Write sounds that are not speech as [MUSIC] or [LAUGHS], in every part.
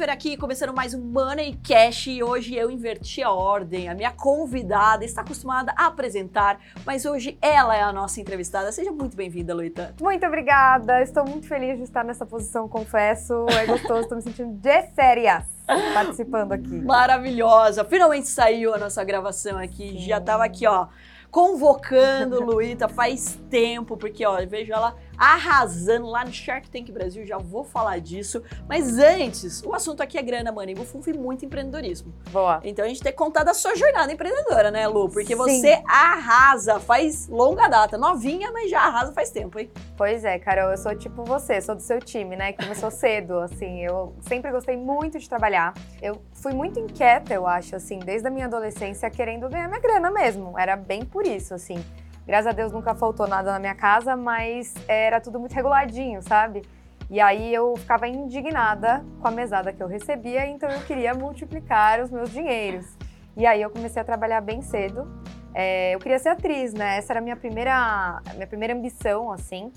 Pfeiffer aqui, começando mais um Money Cash e hoje eu inverti a ordem. A minha convidada está acostumada a apresentar, mas hoje ela é a nossa entrevistada. Seja muito bem-vinda, Luíta. Muito obrigada, estou muito feliz de estar nessa posição, confesso. É gostoso, estou me sentindo de férias participando aqui. Maravilhosa! Finalmente saiu a nossa gravação aqui, Sim. já estava aqui, ó convocando Luíta faz tempo, porque ó, eu vejo ela arrasando lá no Shark Tank Brasil, já vou falar disso. Mas antes, o assunto aqui é grana, mano, e Bufunf e muito empreendedorismo. Boa. Então a gente tem que contar da sua jornada empreendedora, né, Lu? Porque Sim. você arrasa, faz longa data, novinha, mas já arrasa faz tempo, hein? Pois é, Carol, eu sou tipo você, sou do seu time, né? Que começou [LAUGHS] cedo, assim, eu sempre gostei muito de trabalhar. Eu fui muito inquieta, eu acho, assim, desde a minha adolescência, querendo ganhar minha grana mesmo. Era bem por isso, assim. Graças a Deus nunca faltou nada na minha casa, mas era tudo muito reguladinho, sabe? E aí eu ficava indignada com a mesada que eu recebia, então eu queria multiplicar os meus dinheiros. E aí eu comecei a trabalhar bem cedo. É, eu queria ser atriz, né? Essa era a minha primeira, minha primeira ambição, assim.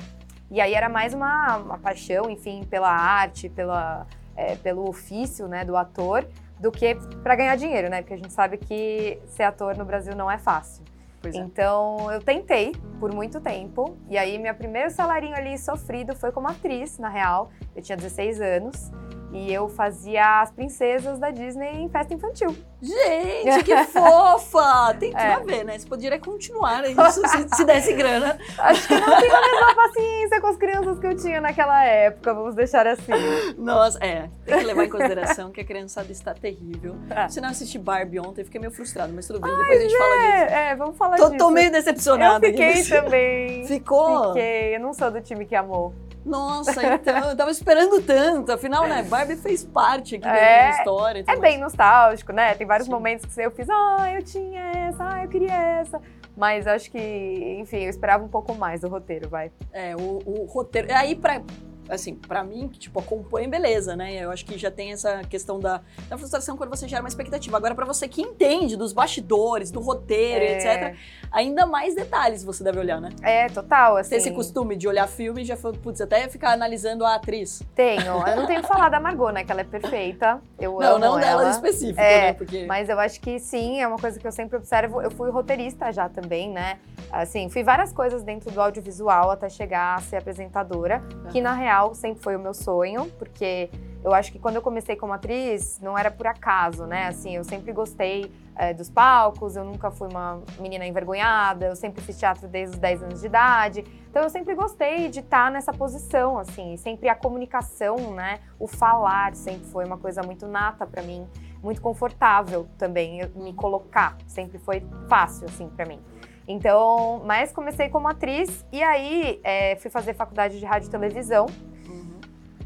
E aí era mais uma, uma paixão, enfim, pela arte, pela, é, pelo ofício, né, do ator, do que para ganhar dinheiro, né? Porque a gente sabe que ser ator no Brasil não é fácil. É. Então, eu tentei por muito tempo. E aí, meu primeiro salarinho ali sofrido foi como atriz, na real. Eu tinha 16 anos. E eu fazia as princesas da Disney em festa infantil. Gente, que [LAUGHS] fofa! Tem tudo é. a ver, né? Você poderia continuar isso se, se desse grana. [LAUGHS] Acho que não tenho a mesma paciência com as crianças que eu tinha naquela época, vamos deixar assim. Nossa, é. Tem que levar em consideração que a criançada está terrível. É. Se não assisti Barbie ontem, fiquei meio frustrado, mas tudo bem, Ai, depois a gente é, fala disso. É, vamos falar tô, disso. Tô meio decepcionada. Eu fiquei também. [LAUGHS] Ficou? Fiquei. Eu não sou do time que amou. Nossa, então, eu tava esperando tanto. Afinal, né, Barbie fez parte aqui é, da história. É bem nostálgico, né? Tem vários Sim. momentos que eu fiz, ah, eu tinha essa, ah, eu queria essa. Mas acho que, enfim, eu esperava um pouco mais do roteiro, vai. É, o, o roteiro. Aí, pra, assim, para mim, que tipo, acompanha, beleza, né? Eu acho que já tem essa questão da, da frustração quando você gera uma expectativa. Agora, para você que entende dos bastidores, do roteiro, é. etc., ainda mais detalhes você deve olhar, né? É, total, assim. Tem esse costume de olhar filme e já, putz, até ficar analisando a atriz. Tenho. Eu não tenho que falar da Margot, né? Que ela é perfeita. Eu não, amo não ela. dela em específico, é, né? Porque... Mas eu acho que sim, é uma coisa que eu sempre observo. Eu fui roteirista já também, né? Assim, fui várias coisas dentro do audiovisual até chegar a ser apresentadora, uhum. que na real sempre foi o meu sonho, porque eu acho que quando eu comecei como atriz, não era por acaso, né? Assim, eu sempre gostei é, dos palcos, eu nunca fui uma menina envergonhada, eu sempre fiz teatro desde os 10 anos de idade. Então eu sempre gostei de estar nessa posição, assim, sempre a comunicação, né? O falar sempre foi uma coisa muito nata para mim, muito confortável também me colocar, sempre foi fácil assim para mim. Então, mas comecei como atriz e aí é, fui fazer faculdade de rádio e televisão.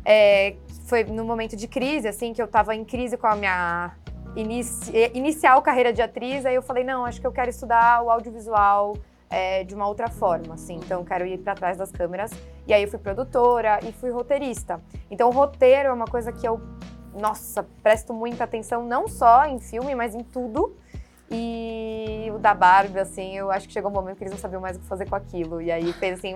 É, foi no momento de crise, assim, que eu tava em crise com a minha inici inicial carreira de atriz, aí eu falei, não, acho que eu quero estudar o audiovisual é, de uma outra forma, assim, então quero ir para trás das câmeras. E aí eu fui produtora e fui roteirista. Então o roteiro é uma coisa que eu, nossa, presto muita atenção, não só em filme, mas em tudo. E o da Barbie, assim, eu acho que chegou um momento que eles não sabiam mais o que fazer com aquilo. E aí fez assim,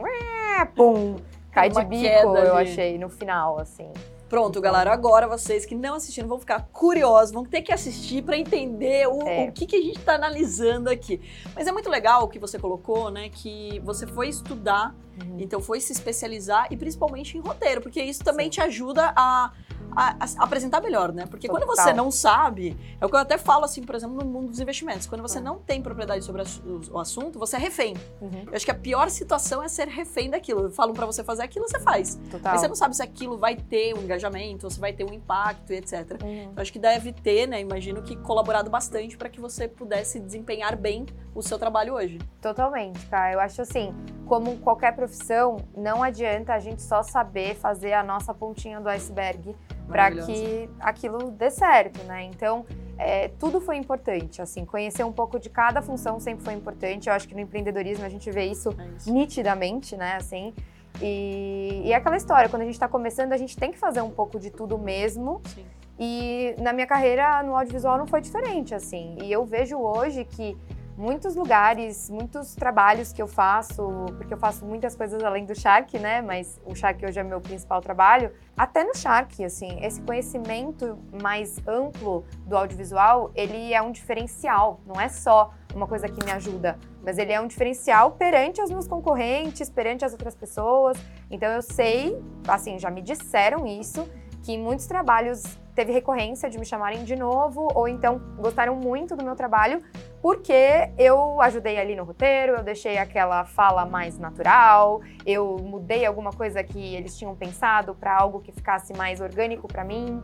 pum, cai de bico, eu achei, no final, assim. Pronto, galera, agora vocês que não assistiram vão ficar curiosos, vão ter que assistir para entender o, é. o que, que a gente está analisando aqui. Mas é muito legal o que você colocou, né? Que você foi estudar, uhum. então foi se especializar e principalmente em roteiro, porque isso também Sim. te ajuda a a, a apresentar melhor, né? Porque Total. quando você não sabe, é o que eu até falo assim, por exemplo, no mundo dos investimentos, quando você uhum. não tem propriedade sobre o assunto, você é refém. Uhum. Eu acho que a pior situação é ser refém daquilo. Falam para você fazer aquilo, você faz. Total. Mas você não sabe se aquilo vai ter um engajamento, ou se vai ter um impacto etc. Uhum. Eu acho que deve ter, né? Imagino que colaborado bastante para que você pudesse desempenhar bem o seu trabalho hoje. Totalmente, cara. Eu acho assim, como qualquer profissão, não adianta a gente só saber fazer a nossa pontinha do iceberg para que aquilo dê certo, né? Então, é, tudo foi importante, assim, conhecer um pouco de cada função sempre foi importante. Eu acho que no empreendedorismo a gente vê isso, é isso. nitidamente, né? Assim, e, e é aquela história, quando a gente está começando, a gente tem que fazer um pouco de tudo mesmo. Sim. E na minha carreira no audiovisual não foi diferente, assim. E eu vejo hoje que muitos lugares, muitos trabalhos que eu faço, porque eu faço muitas coisas além do Shark, né? Mas o Shark hoje é meu principal trabalho. Até no Shark, assim, esse conhecimento mais amplo do audiovisual, ele é um diferencial, não é só uma coisa que me ajuda, mas ele é um diferencial perante os meus concorrentes, perante as outras pessoas. Então eu sei, assim, já me disseram isso, que muitos trabalhos teve recorrência de me chamarem de novo, ou então gostaram muito do meu trabalho, porque eu ajudei ali no roteiro, eu deixei aquela fala mais natural, eu mudei alguma coisa que eles tinham pensado para algo que ficasse mais orgânico para mim.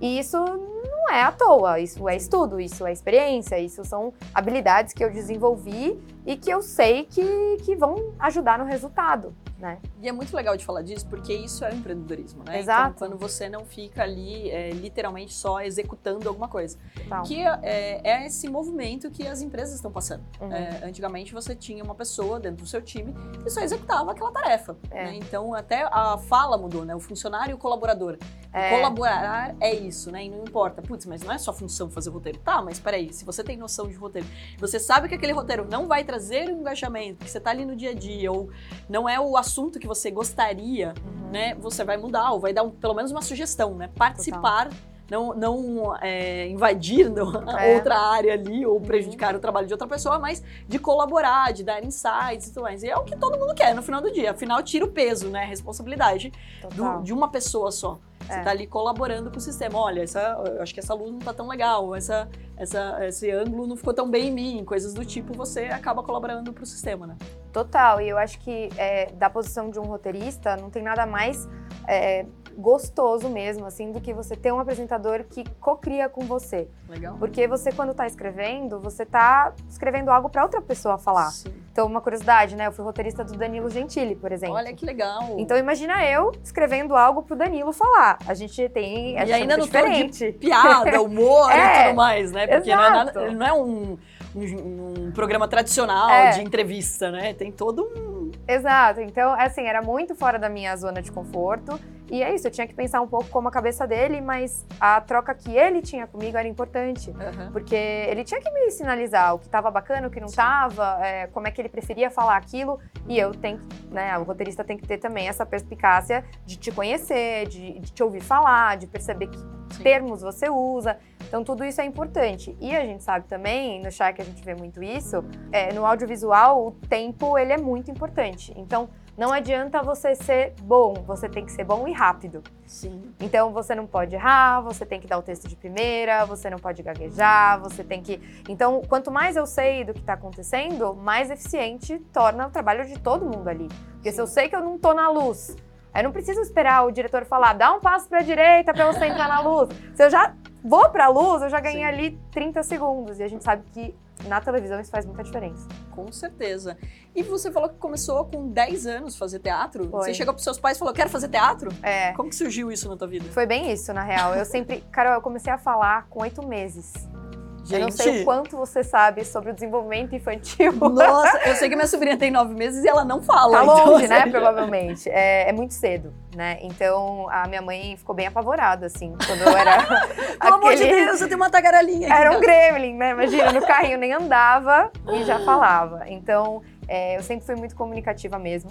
E isso não é à toa, isso é estudo, isso é experiência, isso são habilidades que eu desenvolvi e que eu sei que, que vão ajudar no resultado. Né? E é muito legal de falar disso, porque isso é o empreendedorismo, né? Exato. Então, quando você não fica ali é, literalmente só executando alguma coisa. Total. Que é, é, esse movimento que as empresas estão passando. Uhum. É, antigamente você tinha uma pessoa dentro do seu time que só executava aquela tarefa. É. Né? Então até a fala mudou, né? O funcionário e o colaborador. É. Colaborar é isso, né? E não importa. Putz, mas não é só função fazer roteiro. Tá, mas peraí, se você tem noção de roteiro, você sabe que aquele roteiro não vai trazer o engajamento, que você tá ali no dia a dia, ou não é o assunto que você gostaria, uhum. né? Você vai mudar, ou vai dar um, pelo menos uma sugestão, né? Participar. Total não, não é, invadir é. outra área ali ou prejudicar uhum. o trabalho de outra pessoa, mas de colaborar, de dar insights e tudo mais. E é o que todo mundo quer no final do dia. Afinal, tira o peso, né? A responsabilidade do, de uma pessoa só. Você está é. ali colaborando com o sistema. Olha, essa, eu acho que essa luz não está tão legal, essa, essa, esse ângulo não ficou tão bem em mim, coisas do tipo, você acaba colaborando para o sistema, né? Total, e eu acho que é, da posição de um roteirista, não tem nada mais é, gostoso mesmo, assim, do que você ter um apresentador que cocria com você. Legal. Porque você, quando está escrevendo, você está escrevendo algo para outra pessoa falar. Sim. Então, uma curiosidade, né? Eu fui roteirista do Danilo Gentili, por exemplo. Olha que legal. Então, imagina eu escrevendo algo pro Danilo falar. A gente tem. A e ainda no diferente. piada, [LAUGHS] humor é, e tudo mais, né? Porque não é, nada, não é um, um, um programa tradicional é. de entrevista, né? Tem todo um. Exato. Então, assim, era muito fora da minha zona de conforto. E é isso, eu tinha que pensar um pouco como a cabeça dele, mas a troca que ele tinha comigo era importante. Uhum. Porque ele tinha que me sinalizar o que estava bacana, o que não estava, é, como é que ele preferia falar aquilo. E eu tenho, né, o roteirista tem que ter também essa perspicácia de te conhecer, de, de te ouvir falar, de perceber que Sim. termos você usa. Então, tudo isso é importante. E a gente sabe também, no Shark a gente vê muito isso, é, no audiovisual o tempo ele é muito importante. Então, não adianta você ser bom, você tem que ser bom e rápido. Sim. Então você não pode errar, você tem que dar o texto de primeira, você não pode gaguejar, você tem que. Então, quanto mais eu sei do que está acontecendo, mais eficiente torna o trabalho de todo mundo ali. Porque Sim. se eu sei que eu não tô na luz, eu não preciso esperar o diretor falar, dá um passo para a direita para você entrar na luz. Se eu já vou para a luz, eu já ganhei Sim. ali 30 segundos. E a gente sabe que na televisão isso faz muita diferença. Com certeza. E você falou que começou com 10 anos fazer teatro. Foi. Você chegou pros seus pais e falou, quero fazer teatro? É. Como que surgiu isso na tua vida? Foi bem isso, na real. Eu sempre... Carol, eu comecei a falar com oito meses. Gente. Eu não sei o quanto você sabe sobre o desenvolvimento infantil. Nossa, eu sei que minha [LAUGHS] sobrinha tem nove meses e ela não fala. Tá então, longe, né? Provavelmente. É, é, muito cedo, né? Então, a minha mãe ficou bem apavorada, assim, quando eu era. [LAUGHS] Pelo aquele... amor de Deus, eu tenho uma tagarelinha aqui. Era um gremlin, né? Imagina, no carrinho [LAUGHS] nem andava e já falava. Então, é, eu sempre fui muito comunicativa mesmo.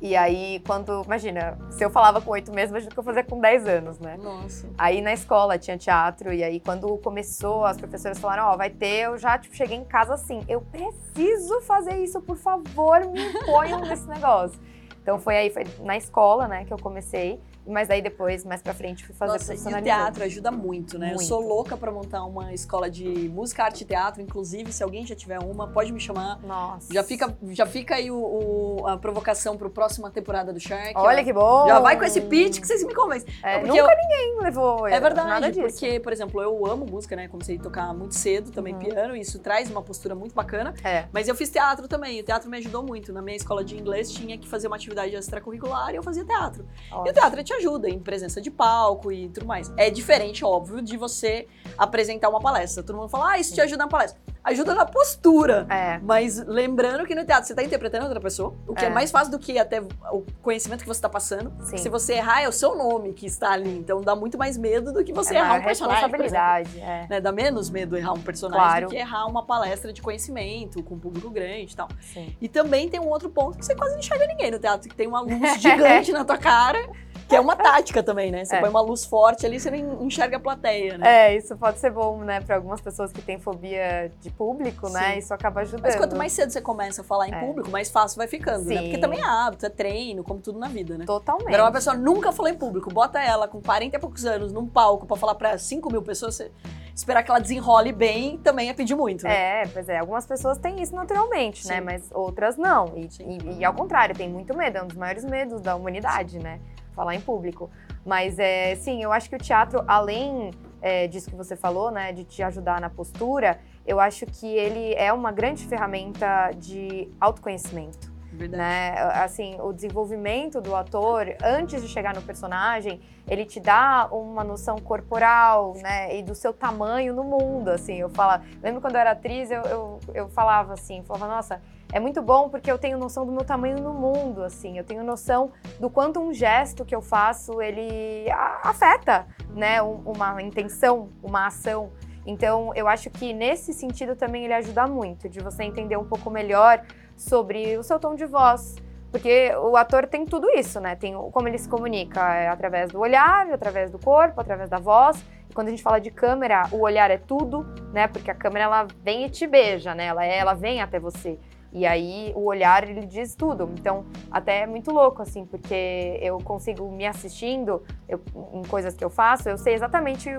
E aí, quando, imagina, se eu falava com oito meses, imagina o que eu fazia com dez anos, né? Nossa. Aí na escola tinha teatro, e aí quando começou, as professoras falaram, ó, oh, vai ter, eu já, tipo, cheguei em casa assim, eu preciso fazer isso, por favor, me ponham nesse negócio. Então foi aí, foi na escola, né, que eu comecei. Mas aí depois, mais pra frente, fui fazer Nossa, e o teatro ajuda muito, né? Muito. Eu sou louca pra montar uma escola de música, arte e teatro. Inclusive, se alguém já tiver uma, pode me chamar. Nossa. Já fica, já fica aí o, o a provocação pro próxima temporada do Shark. Olha ó. que bom! Já vai com esse pitch que vocês me convencem. É, nunca eu... ninguém levou É verdade, nada disso. porque, por exemplo, eu amo música, né? Comecei a tocar muito cedo, também uhum. piano. Isso traz uma postura muito bacana. É. Mas eu fiz teatro também. O teatro me ajudou muito. Na minha escola de inglês, tinha que fazer uma atividade extracurricular e eu fazia teatro. Ótimo. E o teatro te ajuda em presença de palco e tudo mais. É diferente, óbvio, de você apresentar uma palestra. Todo mundo fala, ah, isso te ajuda na palestra. ajuda na postura. É. Mas lembrando que no teatro você está interpretando outra pessoa, o que é. é. mais fácil do que até o conhecimento que você está passando. Sim. Se você errar, é o seu nome que está ali. Então dá muito mais medo do que você é errar um personagem. Responsabilidade, é. Né? Dá menos medo errar um personagem claro. do que errar uma palestra de conhecimento com um público grande e tal. Sim. E também tem um outro ponto que você quase não enxerga ninguém no teatro, que tem uma luz [LAUGHS] gigante [LAUGHS] na tua cara. Que é uma tática também, né? Você é. põe uma luz forte ali, você não enxerga a plateia, né? É, isso pode ser bom, né? Para algumas pessoas que têm fobia de público, né? Sim. né? Isso acaba ajudando. Mas quanto mais cedo você começa a falar em é. público, mais fácil vai ficando, Sim. né? Porque também é hábito, é treino, como tudo na vida, né? Totalmente. Agora, uma pessoa nunca falou em público, bota ela com 40 e poucos anos num palco para falar para 5 mil pessoas, você esperar que ela desenrole bem também é pedir muito, né? É, pois é. Algumas pessoas têm isso naturalmente, né? Sim. né? Mas outras não. E, e, e, ao contrário, tem muito medo. É um dos maiores medos da humanidade, né? Falar em público. Mas é, sim, eu acho que o teatro, além é, disso que você falou, né, de te ajudar na postura, eu acho que ele é uma grande ferramenta de autoconhecimento. Verdade. Né? Assim, o desenvolvimento do ator, antes de chegar no personagem, ele te dá uma noção corporal, né? E do seu tamanho no mundo, assim. Eu falo, lembro quando eu era atriz, eu, eu, eu falava assim, falava, nossa, é muito bom porque eu tenho noção do meu tamanho no mundo, assim. Eu tenho noção do quanto um gesto que eu faço, ele afeta, né? Uma intenção, uma ação. Então, eu acho que nesse sentido também ele ajuda muito, de você entender um pouco melhor sobre o seu tom de voz. Porque o ator tem tudo isso, né? Tem como ele se comunica é através do olhar, através do corpo, através da voz. E quando a gente fala de câmera, o olhar é tudo, né? Porque a câmera ela vem e te beija, né? Ela, é, ela vem até você. E aí o olhar ele diz tudo. Então, até é muito louco, assim, porque eu consigo me assistindo eu, em coisas que eu faço, eu sei exatamente.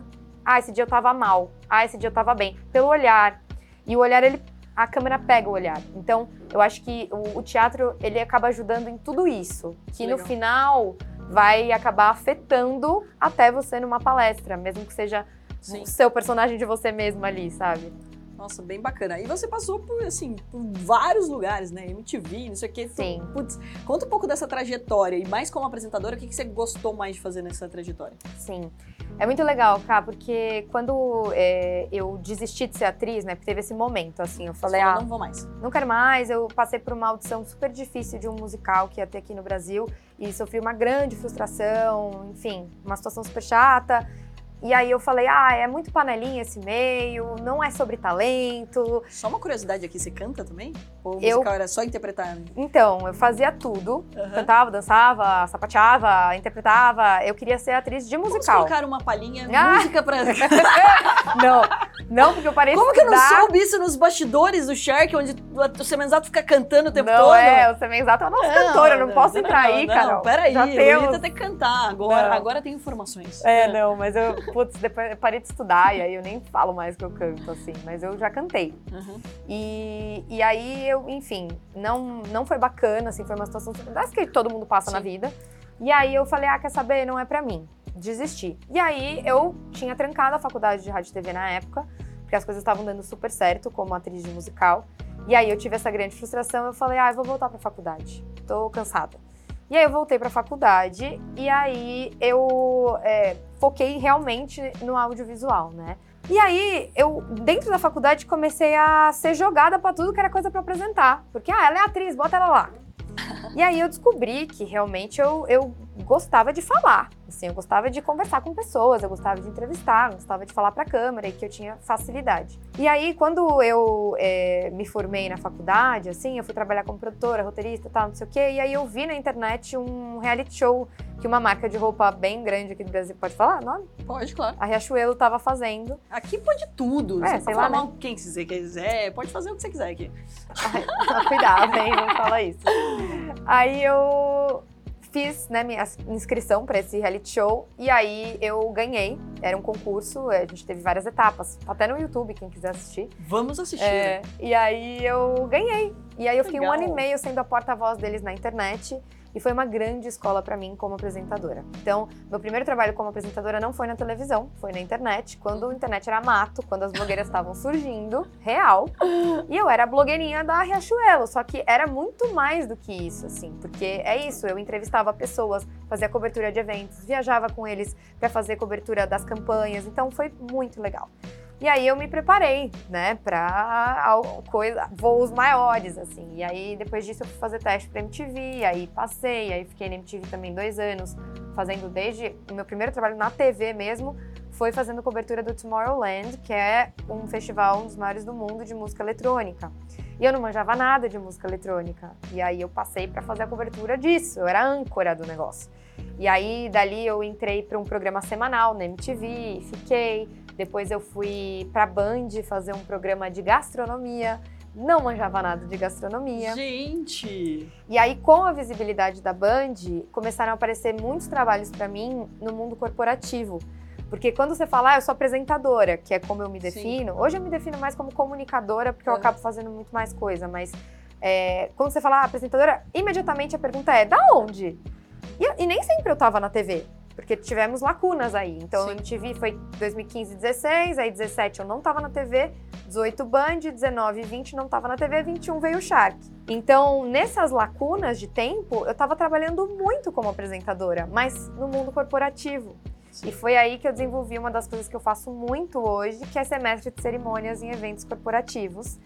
Ah, esse dia eu tava mal. Ah, esse dia eu tava bem. Pelo olhar. E o olhar, ele. A câmera pega o olhar. Então, eu acho que o, o teatro, ele acaba ajudando em tudo isso. Que Legal. no final vai acabar afetando até você numa palestra, mesmo que seja Sim. o seu personagem de você mesmo ali, sabe? Nossa, bem bacana. E você passou por, assim, por vários lugares, né? MTV, não sei o quê. Sim. Putz, conta um pouco dessa trajetória. E mais como apresentadora, o que você gostou mais de fazer nessa trajetória? Sim. É muito legal, Cá, porque quando é, eu desisti de ser atriz, né? Porque teve esse momento, assim, eu falei, ah, não vou mais. Não quero mais. Eu passei por uma audição super difícil de um musical que ia ter aqui no Brasil e sofri uma grande frustração, enfim, uma situação super chata. E aí eu falei, ah, é muito panelinha esse meio, não é sobre talento. Só uma curiosidade aqui, você canta também? Ou o musical eu... era só interpretar? Então, eu fazia tudo. Uhum. Cantava, dançava, sapateava, interpretava. Eu queria ser atriz de musical. Vamos colocar uma palhinha, ah. música pra... [LAUGHS] não, não, porque eu parei Como que eu não soube isso nos bastidores do Shark, onde o Semenzato fica cantando o tempo não, todo? Não, é, o Semenzato é o nosso cantor, eu não, não posso entrar não, aí, cara. Não, peraí, Já temos... eu ter que cantar. Agora, agora tem informações. É, é, não, mas eu putz, depois eu parei de estudar e aí eu nem falo mais que eu canto, assim, mas eu já cantei. Uhum. E, e aí eu, enfim, não, não foi bacana, assim, foi uma situação das que todo mundo passa Sim. na vida. E aí eu falei, ah, quer saber, não é para mim. Desisti. E aí eu tinha trancado a faculdade de rádio e TV na época, porque as coisas estavam dando super certo como atriz de musical. E aí eu tive essa grande frustração, eu falei, ah, eu vou voltar pra faculdade. Tô cansada. E aí eu voltei para a faculdade e aí eu é, foquei realmente no audiovisual, né? E aí eu dentro da faculdade comecei a ser jogada para tudo que era coisa para apresentar, porque ah, ela é atriz, bota ela lá. E aí eu descobri que realmente eu, eu gostava de falar, assim, eu gostava de conversar com pessoas, eu gostava de entrevistar, eu gostava de falar para a câmera e que eu tinha facilidade. E aí quando eu é, me formei na faculdade, assim, eu fui trabalhar como produtora, roteirista, tal, não sei o quê, e aí eu vi na internet um reality show que uma marca de roupa bem grande aqui do Brasil, pode falar nome? Pode, claro. A Riachuelo estava fazendo. Aqui pode tudo. É, você sei lá, né? quem você quiser, pode fazer o que você quiser aqui. Ai, [LAUGHS] cuidado, hein, não fala isso. Aí eu fiz né, minha inscrição para esse reality show e aí eu ganhei. Era um concurso, a gente teve várias etapas, até no YouTube, quem quiser assistir. Vamos assistir. É, e aí eu ganhei. E aí eu fiquei Legal. um ano e meio sendo a porta-voz deles na internet e foi uma grande escola para mim como apresentadora. Então, meu primeiro trabalho como apresentadora não foi na televisão, foi na internet, quando a internet era mato, quando as blogueiras estavam surgindo, real. [LAUGHS] E eu era a blogueirinha da Riachuelo, só que era muito mais do que isso, assim, porque é isso, eu entrevistava pessoas, fazia cobertura de eventos, viajava com eles para fazer cobertura das campanhas, então foi muito legal. E aí eu me preparei, né, para voos maiores, assim. E aí depois disso eu fui fazer teste para MTV, aí passei, aí fiquei na MTV também dois anos, fazendo desde o meu primeiro trabalho na TV mesmo, foi fazendo cobertura do Tomorrowland, que é um festival um dos maiores do mundo de música eletrônica. E eu não manjava nada de música eletrônica. E aí eu passei para fazer a cobertura disso, eu era âncora do negócio. E aí dali eu entrei para um programa semanal na MTV, fiquei depois eu fui para Band fazer um programa de gastronomia. Não manjava nada de gastronomia. Gente! E aí, com a visibilidade da Band, começaram a aparecer muitos trabalhos para mim no mundo corporativo. Porque quando você fala, ah, eu sou apresentadora, que é como eu me defino, Sim. hoje eu me defino mais como comunicadora, porque eu acabo fazendo muito mais coisa, mas é, quando você fala ah, apresentadora, imediatamente a pergunta é: da onde? E, e nem sempre eu estava na TV porque tivemos lacunas aí. Então, Sim. MTV foi 2015 16, aí 17 eu não estava na TV, 18 Band, 19 e 20 não estava na TV, 21 veio o Shark. Então, nessas lacunas de tempo, eu estava trabalhando muito como apresentadora, mas no mundo corporativo. Sim. E foi aí que eu desenvolvi uma das coisas que eu faço muito hoje, que é ser mestre de cerimônias em eventos corporativos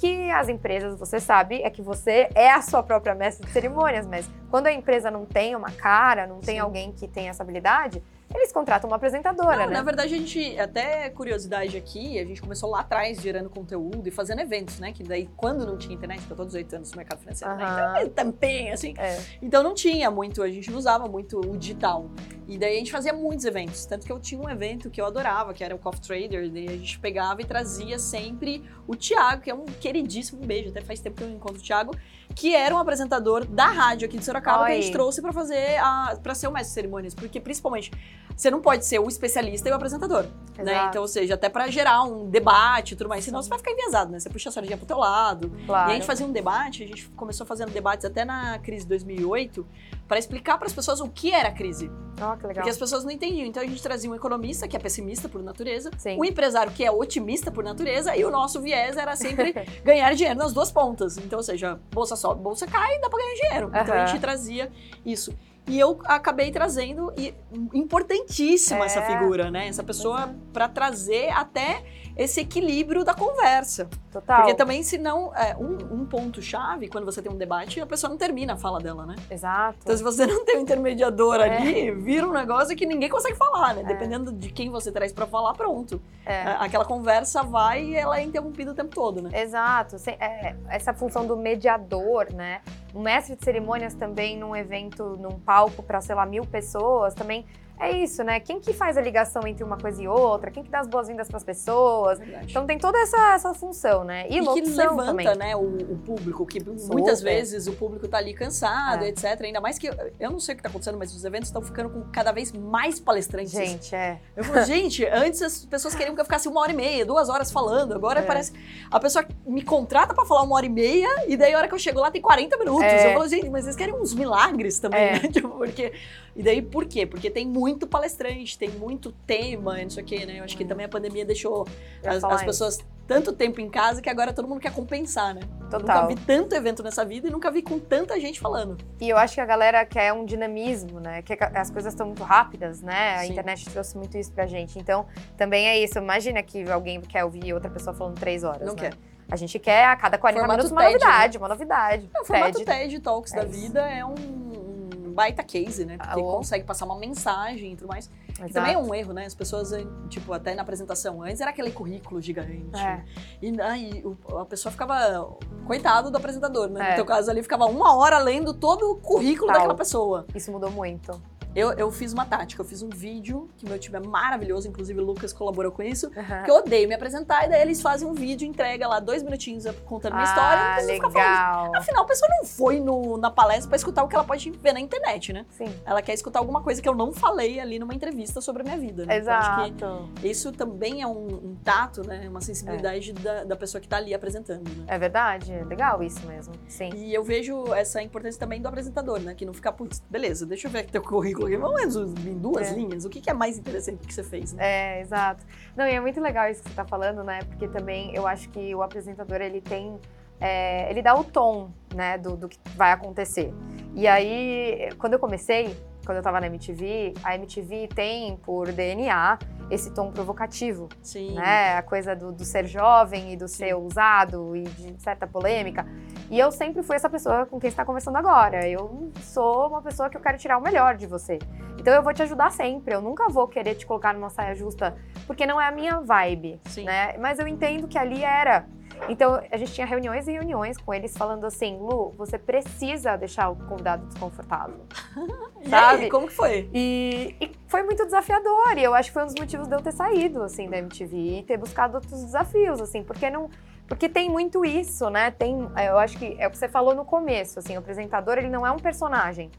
que as empresas, você sabe, é que você é a sua própria mestre de cerimônias, mas quando a empresa não tem uma cara, não tem Sim. alguém que tem essa habilidade, eles contratam uma apresentadora, não, né? Na verdade, a gente, até curiosidade aqui, a gente começou lá atrás gerando conteúdo e fazendo eventos, né? Que daí, quando não tinha internet, eu tô 18 anos no mercado financeiro, né? Então, também, assim. É. Então não tinha muito, a gente não usava muito o digital. E daí a gente fazia muitos eventos. Tanto que eu tinha um evento que eu adorava, que era o Coffee Trader. Daí a gente pegava e trazia sempre o Thiago, que é um queridíssimo um beijo. Até faz tempo que eu não encontro o Thiago, que era um apresentador da rádio aqui de Sorocaba Oi. que a gente trouxe para fazer a, para ser o mestre de cerimônias, porque principalmente você não pode ser o especialista e o apresentador, né? Então, ou seja, até para gerar um debate e tudo mais, senão você vai ficar enviesado, né? Você puxa a sardinha pro teu lado. Claro. E a gente fazia um debate, a gente começou fazendo debates até na crise de 2008, para explicar para as pessoas o que era a crise. Oh, que legal. Porque as pessoas não entendiam. Então a gente trazia um economista, que é pessimista por natureza, Sim. um empresário que é otimista por natureza, e o nosso viés era sempre [LAUGHS] ganhar dinheiro nas duas pontas. Então, ou seja, bolsa sobe, bolsa cai, dá para ganhar dinheiro. Uhum. Então a gente trazia isso. E eu acabei trazendo, e importantíssima é. essa figura, né? Essa pessoa para trazer até esse equilíbrio da conversa. Total. Porque também, se não, é, um, um ponto-chave, quando você tem um debate, a pessoa não termina a fala dela, né? Exato. Então, se você não tem um intermediador é. ali, vira um negócio que ninguém consegue falar, né? É. Dependendo de quem você traz para falar, pronto. É. Aquela conversa vai e ela é interrompida o tempo todo, né? Exato. É, essa função do mediador, né? Um mestre de cerimônias também num evento, num palco para, sei lá, mil pessoas, também é isso, né? Quem que faz a ligação entre uma coisa e outra? Quem que dá as boas-vindas para as pessoas? Verdade. Então tem toda essa, essa função, né? E, e que levanta, também. né, o, o, público, que Super. muitas vezes o público tá ali cansado, é. etc. Ainda mais que eu não sei o que tá acontecendo, mas os eventos estão ficando com cada vez mais palestrantes. Gente, é. Eu falo, gente, antes as pessoas queriam que eu ficasse uma hora e meia, duas horas falando. Agora é. parece a pessoa me contrata para falar uma hora e meia e daí a hora que eu chego lá tem 40 minutos. É. Eu falo, gente, mas vocês querem uns milagres também, é. né? [LAUGHS] Tipo, porque e daí por quê? Porque tem muito palestrante, tem muito tema, não sei o quê, né? Eu acho que também a pandemia deixou as, as pessoas tanto tempo em casa que agora todo mundo quer compensar, né? Total. Nunca vi tanto evento nessa vida e nunca vi com tanta gente falando. E eu acho que a galera quer um dinamismo, né? Que as coisas estão muito rápidas, né? A Sim. internet trouxe muito isso pra gente. Então, também é isso. Imagina que alguém quer ouvir outra pessoa falando três horas. Não né? quer. A gente quer a cada 40 formato minutos uma TED, novidade, né? uma novidade. o formato TED, TED Talks é da vida é um baita case, né? Porque oh. consegue passar uma mensagem e tudo mais. Exato. Também é um erro, né? As pessoas, tipo, até na apresentação antes era aquele currículo gigante. É. E aí a pessoa ficava. Coitado do apresentador, né? É. No teu caso ali, ficava uma hora lendo todo o currículo Tal. daquela pessoa. Isso mudou muito. Eu, eu fiz uma tática, eu fiz um vídeo, que meu time é maravilhoso, inclusive o Lucas colaborou com isso, uhum. que eu odeio me apresentar, e daí eles fazem um vídeo, entrega lá dois minutinhos contando minha ah, história, e legal. Afinal, a pessoa não foi no, na palestra para escutar o que ela pode ver na internet, né? Sim. Ela quer escutar alguma coisa que eu não falei ali numa entrevista sobre a minha vida. Né? Exato. Então, acho que isso também é um, um tato, né? Uma sensibilidade é. da, da pessoa que está ali apresentando. Né? É verdade, é legal isso mesmo. Sim. E eu vejo essa importância também do apresentador, né? Que não fica, putz, beleza, deixa eu ver aqui teu currículo aqui, vamos em duas é. linhas, o que, que, é mais interessante que você fez? Né? É, exato. Não, e é muito legal isso que você está falando, né? Porque também eu acho que o apresentador ele tem é, ele dá o tom, né, do, do, que vai acontecer. E aí, quando eu comecei, quando eu estava na MTV, a MTV tem por DNA esse tom provocativo. Sim. Né? A coisa do, do ser jovem e do Sim. ser ousado e de certa polêmica. E eu sempre fui essa pessoa com quem está conversando agora. Eu sou uma pessoa que eu quero tirar o melhor de você. Então eu vou te ajudar sempre. Eu nunca vou querer te colocar numa saia justa, porque não é a minha vibe. Sim. Né? Mas eu entendo que ali era então, a gente tinha reuniões e reuniões com eles falando assim, Lu, você precisa deixar o convidado desconfortável. [LAUGHS] sabe? Aí, como que foi? E, e, foi muito desafiador, e eu acho que foi um dos motivos de eu ter saído, assim, da MTV e ter buscado outros desafios, assim, porque não... Porque tem muito isso, né? Tem, eu acho que é o que você falou no começo, assim, o apresentador, ele não é um personagem.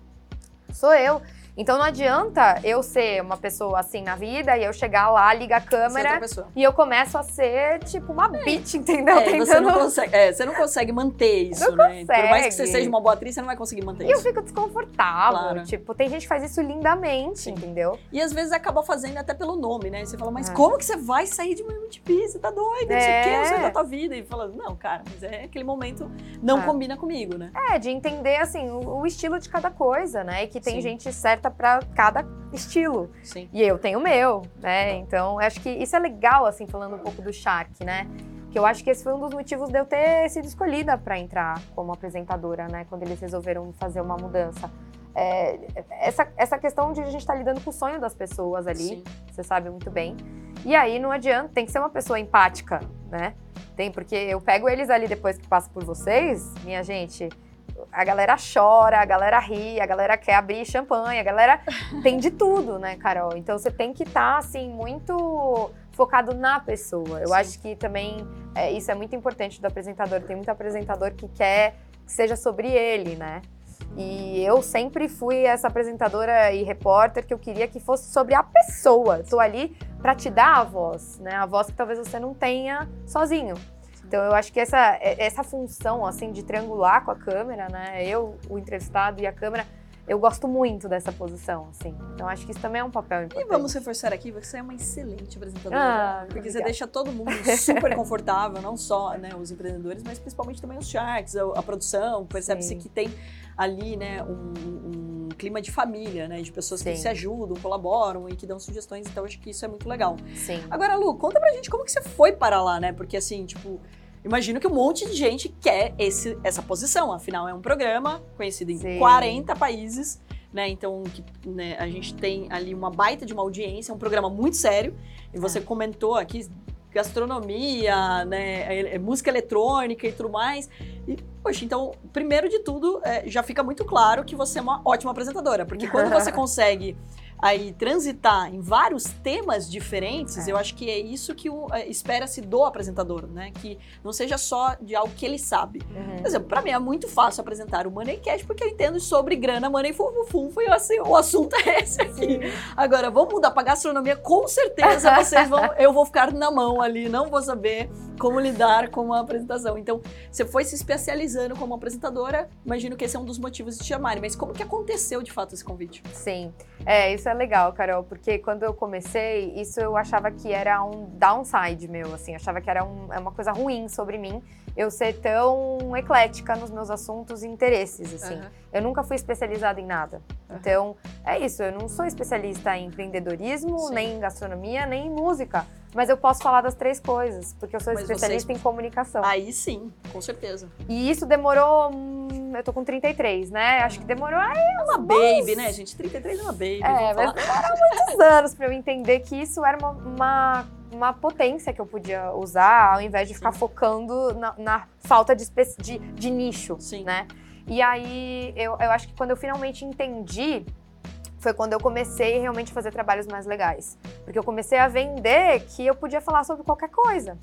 Sou eu. Então não adianta eu ser uma pessoa assim na vida e eu chegar lá, ligar a câmera e eu começo a ser tipo uma é. bitch, entendeu? É, Tentando... você, não consegue, é, você não consegue manter isso, não né? Consegue. Por mais que você seja uma boa atriz, você não vai conseguir manter e isso. E eu fico desconfortável. Claro. Tipo, tem gente que faz isso lindamente, Sim. entendeu? E às vezes acaba fazendo até pelo nome, né? Você fala, mas é. como que você vai sair de uma MTV? Você tá doida, não sei o quê, você é. da tua vida. E fala, não, cara, mas é aquele momento não é. combina comigo, né? É, de entender assim, o, o estilo de cada coisa, né? E que tem Sim. gente certa para cada estilo. Sim. E eu tenho o meu, né? Então, acho que isso é legal, assim, falando um pouco do Shark, né? Que eu acho que esse foi um dos motivos de eu ter sido escolhida para entrar como apresentadora, né? Quando eles resolveram fazer uma mudança. É, essa, essa questão de a gente estar tá lidando com o sonho das pessoas ali, Sim. você sabe muito bem. E aí não adianta, tem que ser uma pessoa empática, né? Tem, porque eu pego eles ali depois que passa por vocês, minha gente, a galera chora, a galera ri, a galera quer abrir champanhe, a galera [LAUGHS] tem de tudo, né, Carol? Então você tem que estar, tá, assim, muito focado na pessoa. Eu Sim. acho que também é, isso é muito importante do apresentador. Tem muito apresentador que quer que seja sobre ele, né? E eu sempre fui essa apresentadora e repórter que eu queria que fosse sobre a pessoa. Estou ali para te dar a voz, né? A voz que talvez você não tenha sozinho. Então eu acho que essa, é, essa função assim de triangular com a câmera, né? Eu, o entrevistado e a câmera, eu gosto muito dessa posição, assim. Então acho que isso também é um papel importante. E vamos reforçar aqui, você é uma excelente apresentadora. Ah, porque obrigada. você deixa todo mundo [LAUGHS] super confortável, não só né, os empreendedores, mas principalmente também os sharks, a, a produção. Percebe-se que tem ali, né, um, um, clima de família, né, de pessoas Sim. que se ajudam, colaboram e que dão sugestões. Então acho que isso é muito legal. Sim. Agora, Lu, conta pra gente como que você foi para lá, né? Porque assim, tipo imagino que um monte de gente quer esse, essa posição. Afinal, é um programa conhecido em Sim. 40 países. Né, então, que, né, a gente tem ali uma baita de uma audiência, é um programa muito sério. E você é. comentou aqui gastronomia, né, é, é, música eletrônica e tudo mais. E, poxa, então, primeiro de tudo, é, já fica muito claro que você é uma ótima apresentadora, porque quando você [LAUGHS] consegue aí transitar em vários temas diferentes, é. eu acho que é isso que é, espera-se do apresentador, né? Que não seja só de algo que ele sabe. Uhum. Por exemplo, para mim é muito fácil apresentar o Money Cash porque eu entendo sobre grana, money, fufu, e assim, o assunto é esse aqui. Sim. Agora, vamos mudar para gastronomia, com certeza vocês vão, eu vou ficar na mão ali, não vou saber como lidar com uma apresentação. Então, você foi se especializando como apresentadora, imagino que esse é um dos motivos de te chamarem, mas como que aconteceu de fato esse convite? Sim, é, isso é legal, Carol, porque quando eu comecei, isso eu achava que era um downside meu, assim, achava que era um, é uma coisa ruim sobre mim, eu ser tão eclética nos meus assuntos e interesses, assim. Uhum. Eu nunca fui especializada em nada. Uhum. Então, é isso, eu não sou especialista em empreendedorismo, Sim. nem em gastronomia, nem em música. Mas eu posso falar das três coisas, porque eu sou Mas especialista vocês... em comunicação. Aí sim, com certeza. E isso demorou. Hum, eu tô com 33, né? Acho que demorou. Aí, é uma baby, né, gente? 33 é uma baby. É, mas demorou muitos anos pra eu entender que isso era uma, uma, uma, potência que eu podia usar, ao invés de ficar sim. focando na, na falta de, de, de nicho, sim. né? E aí eu, eu acho que quando eu finalmente entendi foi quando eu comecei realmente a fazer trabalhos mais legais. Porque eu comecei a vender que eu podia falar sobre qualquer coisa.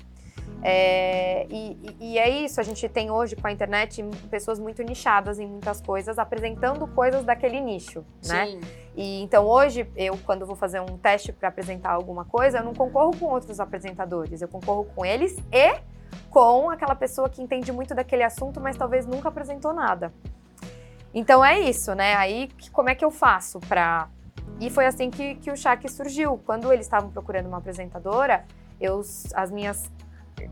É, e, e, é isso, a gente tem hoje com a internet pessoas muito nichadas em muitas coisas, apresentando coisas daquele nicho, né? Sim. E então hoje, eu quando vou fazer um teste para apresentar alguma coisa, eu não concorro com outros apresentadores, eu concorro com eles e com aquela pessoa que entende muito daquele assunto, mas talvez nunca apresentou nada. Então é isso, né? Aí como é que eu faço para. E foi assim que, que o Shaq surgiu. Quando eles estavam procurando uma apresentadora, eu, as minhas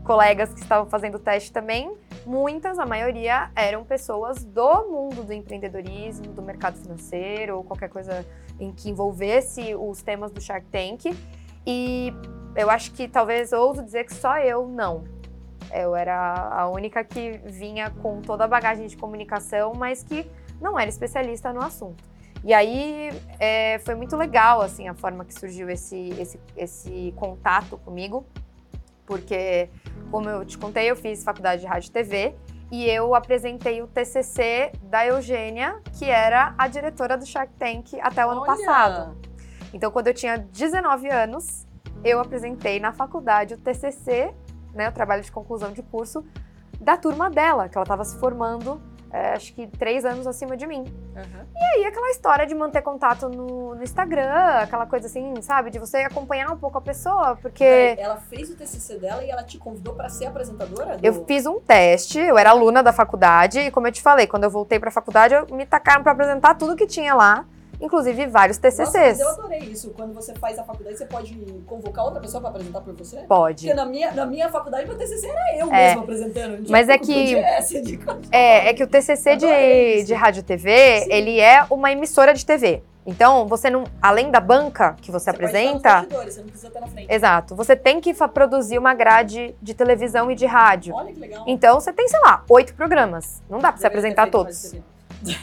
colegas que estavam fazendo o teste também, muitas, a maioria, eram pessoas do mundo do empreendedorismo, do mercado financeiro, ou qualquer coisa em que envolvesse os temas do Shark Tank. E eu acho que talvez ouso dizer que só eu não. Eu era a única que vinha com toda a bagagem de comunicação, mas que não era especialista no assunto. E aí é, foi muito legal assim a forma que surgiu esse, esse, esse contato comigo, porque como eu te contei, eu fiz faculdade de rádio e TV e eu apresentei o TCC da Eugênia, que era a diretora do Shark Tank até o ano Olha! passado. Então, quando eu tinha 19 anos, eu apresentei na faculdade o TCC, né, o trabalho de conclusão de curso, da turma dela, que ela estava se formando, é, acho que três anos acima de mim. Uhum. E aí, aquela história de manter contato no, no Instagram, aquela coisa assim, sabe? De você acompanhar um pouco a pessoa, porque. Ela fez o TCC dela e ela te convidou para ser apresentadora? do- Eu fiz um teste, eu era aluna da faculdade, e como eu te falei, quando eu voltei pra faculdade, eu me tacaram pra apresentar tudo que tinha lá, inclusive vários Nossa, mas TCCs. eu adorei isso. Quando você faz a faculdade, você pode convocar outra pessoa para apresentar por você? Pode. Porque na minha, na minha faculdade, meu TCC era eu É. mesmo apresentando. Mas é que- de- É, é que o TCC Adorei de, de rádio e TV, Sim. ele é uma emissora de TV. Então, você não, além da banca que você, Você apresenta, Você não precisa estar na frente. exato, você tem que produzir uma grade de televisão e de rádio. Olha que legal. Então, você tem, sei lá, oito programas. Não dá pra você apresentar todos.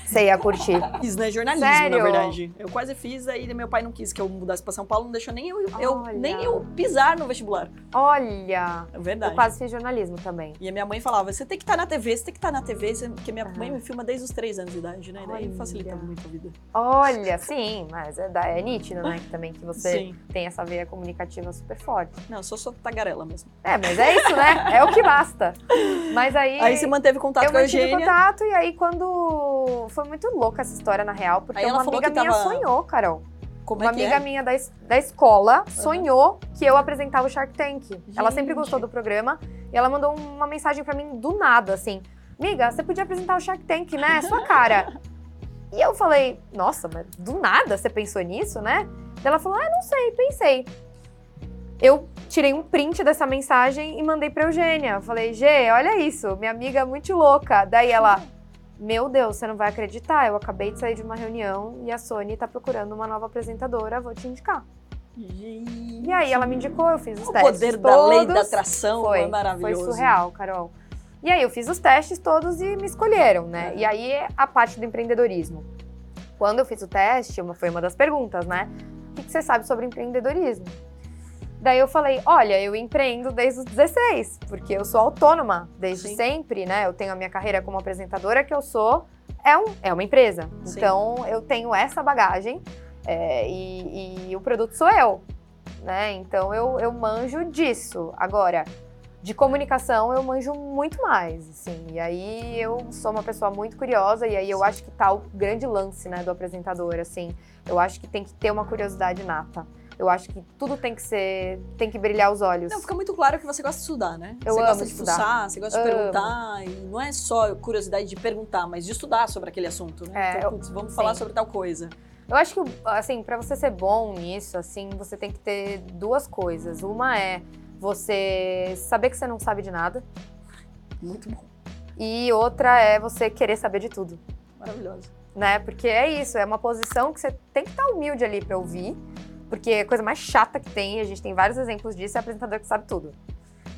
Você ia curtir. [LAUGHS] Fiz, né? Jornalismo, Sério? na verdade. Eu quase fiz, aí meu pai não quis que eu mudasse pra São Paulo, não deixou nem eu, eu- nem eu pisar no vestibular. Olha, É verdade. eu quase fiz jornalismo também. E a minha mãe falava, você tem que estar na TV, você tem que estar na TV, você- porque minha Aham. mãe me filma desde os três anos de idade, né? Daí Olha. facilita muito a vida. Olha, sim, mas é, é nítido, né? Que também que você Sim. tem essa veia comunicativa super forte. Não, eu sou só tagarela mesmo. É, mas é isso, né? É o que basta. Mas aí. Aí você manteve contato eu com a Eugênia. contato e aí quando. Foi muito louca essa história, na real, porque Aí uma amiga minha tava- sonhou, Carol. Como uma é amiga é? minha da, es- da escola sonhou que eu apresentava o Shark Tank. Ela sempre Gente. gostou do programa e ela mandou uma mensagem pra mim do nada, assim: Amiga, você podia apresentar o Shark Tank, né? Sua cara. [LAUGHS] e eu falei: Nossa, mas do nada você pensou nisso, né? Daí ela falou: Ah, não sei, pensei. Eu tirei um print dessa mensagem e mandei pra Eugênia. Eu falei: Gê, olha isso, minha amiga é muito louca. Daí ela. Meu Deus, você não vai acreditar. Eu acabei de sair de uma reunião e a Sony tá procurando uma nova apresentadora, vou te indicar. Gente. E aí ela me indicou, eu fiz os O testes poder da lei da todos. atração Foi, é maravilhoso. Foi surreal, Carol. E aí eu fiz os testes todos e me escolheram, né? É. E aí é a parte do empreendedorismo. Quando eu fiz o teste, uma, foi uma das perguntas, né? O que, que você sabe sobre empreendedorismo? Daí eu falei, olha, eu empreendo desde os 16, porque eu sou autônoma desde Sim. sempre, né? Eu tenho a minha carreira como apresentadora, que eu sou, é, um, é uma empresa. Sim. Então eu tenho essa bagagem é, e, e o produto sou eu, né? Então eu, eu manjo disso. Agora, de comunicação eu manjo muito mais, assim. E aí eu sou uma pessoa muito curiosa e aí eu acho que tá o grande lance, né, do apresentador, assim. Eu acho que tem que ter uma curiosidade nata. Eu acho que tudo tem que ser, tem que brilhar os olhos. Não, fica muito claro que você gosta de estudar, né? Eu você amo gosta de estudar. fuçar, você gosta de Amo. perguntar. E não é só curiosidade de perguntar, mas de estudar sobre aquele assunto, né? É, então, putz, vamos sim. falar sobre tal coisa. Eu acho que, assim, pra você ser bom nisso, assim, você tem que ter duas coisas. Uma é você saber que você não sabe de nada. Muito bom. E outra é você querer saber de tudo. Maravilhoso. né? Porque é isso, é uma posição que você tem que estar humilde ali pra ouvir, porque a coisa mais chata que tem, a gente tem vários exemplos disso, é apresentador que sabe tudo.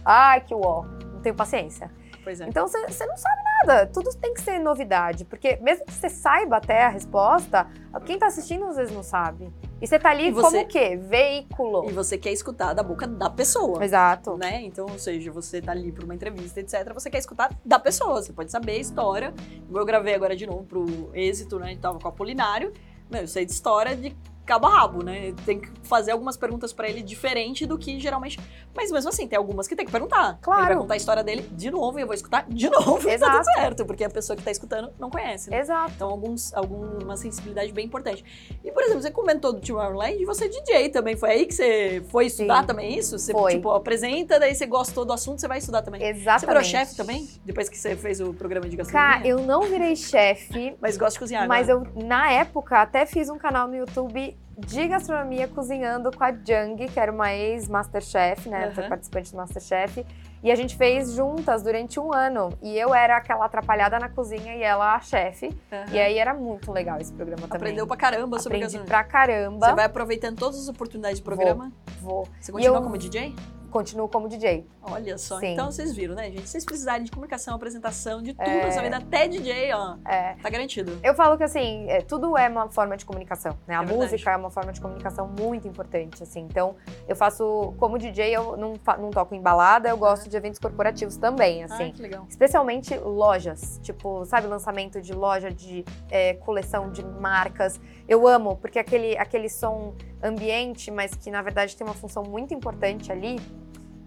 Ai, que uó, não tenho paciência. Pois é. Então você não sabe nada, tudo tem que ser novidade, porque mesmo que você saiba até a resposta, quem tá assistindo às vezes não sabe. E você tá ali você- como o quê? Veículo. E você quer escutar da boca da pessoa. Exato. Né? Então, ou seja, você tá ali para uma entrevista, etc. Você quer escutar da pessoa. Você pode saber a história. Eu gravei agora de novo pro êxito, né? A gente tava com o Apolinário. Meu, eu sei de história de cabo a rabo, né? Tem que fazer algumas perguntas para ele diferente do que geralmente. Mas mesmo assim, tem algumas que tem que perguntar. Claro. Ele vai contar a história dele de novo e eu vou escutar de [LAUGHS] novo. E tá Exato. tudo certo, porque a pessoa que tá escutando não conhece, né? Exato. Então, alguns, alguma sensibilidade bem importante. E, por exemplo, você comentou do Tomorrowland e você é DJ também. Foi aí que você foi estudar Sim. também isso? Você, Foi. tipo, apresenta, daí você gostou do assunto, você vai estudar também. Exatamente. Você virou chefe também? Depois que você fez o programa de gastronomia? Cara, eu não virei chefe, [LAUGHS] Mas gosta de cozinhar, Mas né? eu, na época, até fiz um canal no YouTube de gastronomia cozinhando com a Jung, que era uma ex-masterchef, né? Foi participante do Masterchef. E a gente fez juntas durante um ano. E eu era aquela atrapalhada na cozinha e ela a chefe. Aham. E aí era muito legal esse programa também. Aprendeu pra caramba sobre Aprendi gastronomia. pra caramba. Você vai aproveitando todas as oportunidades de programa? vou. Você continua eu... como DJ? Continuo como DJ. Olha só, Sim. então vocês viram, né, gente? Se vocês precisarem de comunicação, apresentação, de tudo é... vida, até DJ, ó, é... tá garantido. Eu falo que, assim, é, tudo é uma forma de comunicação, né? A É música é uma forma de comunicação muito importante, assim. Então, eu faço, como DJ, eu não, não toco em balada, eu gosto de eventos corporativos também, assim. Ah, que legal. Especialmente lojas, tipo, sabe, lançamento de loja, de é, coleção de marcas. Eu amo, porque aquele, aquele som ambiente, mas que na verdade tem uma função muito importante ali,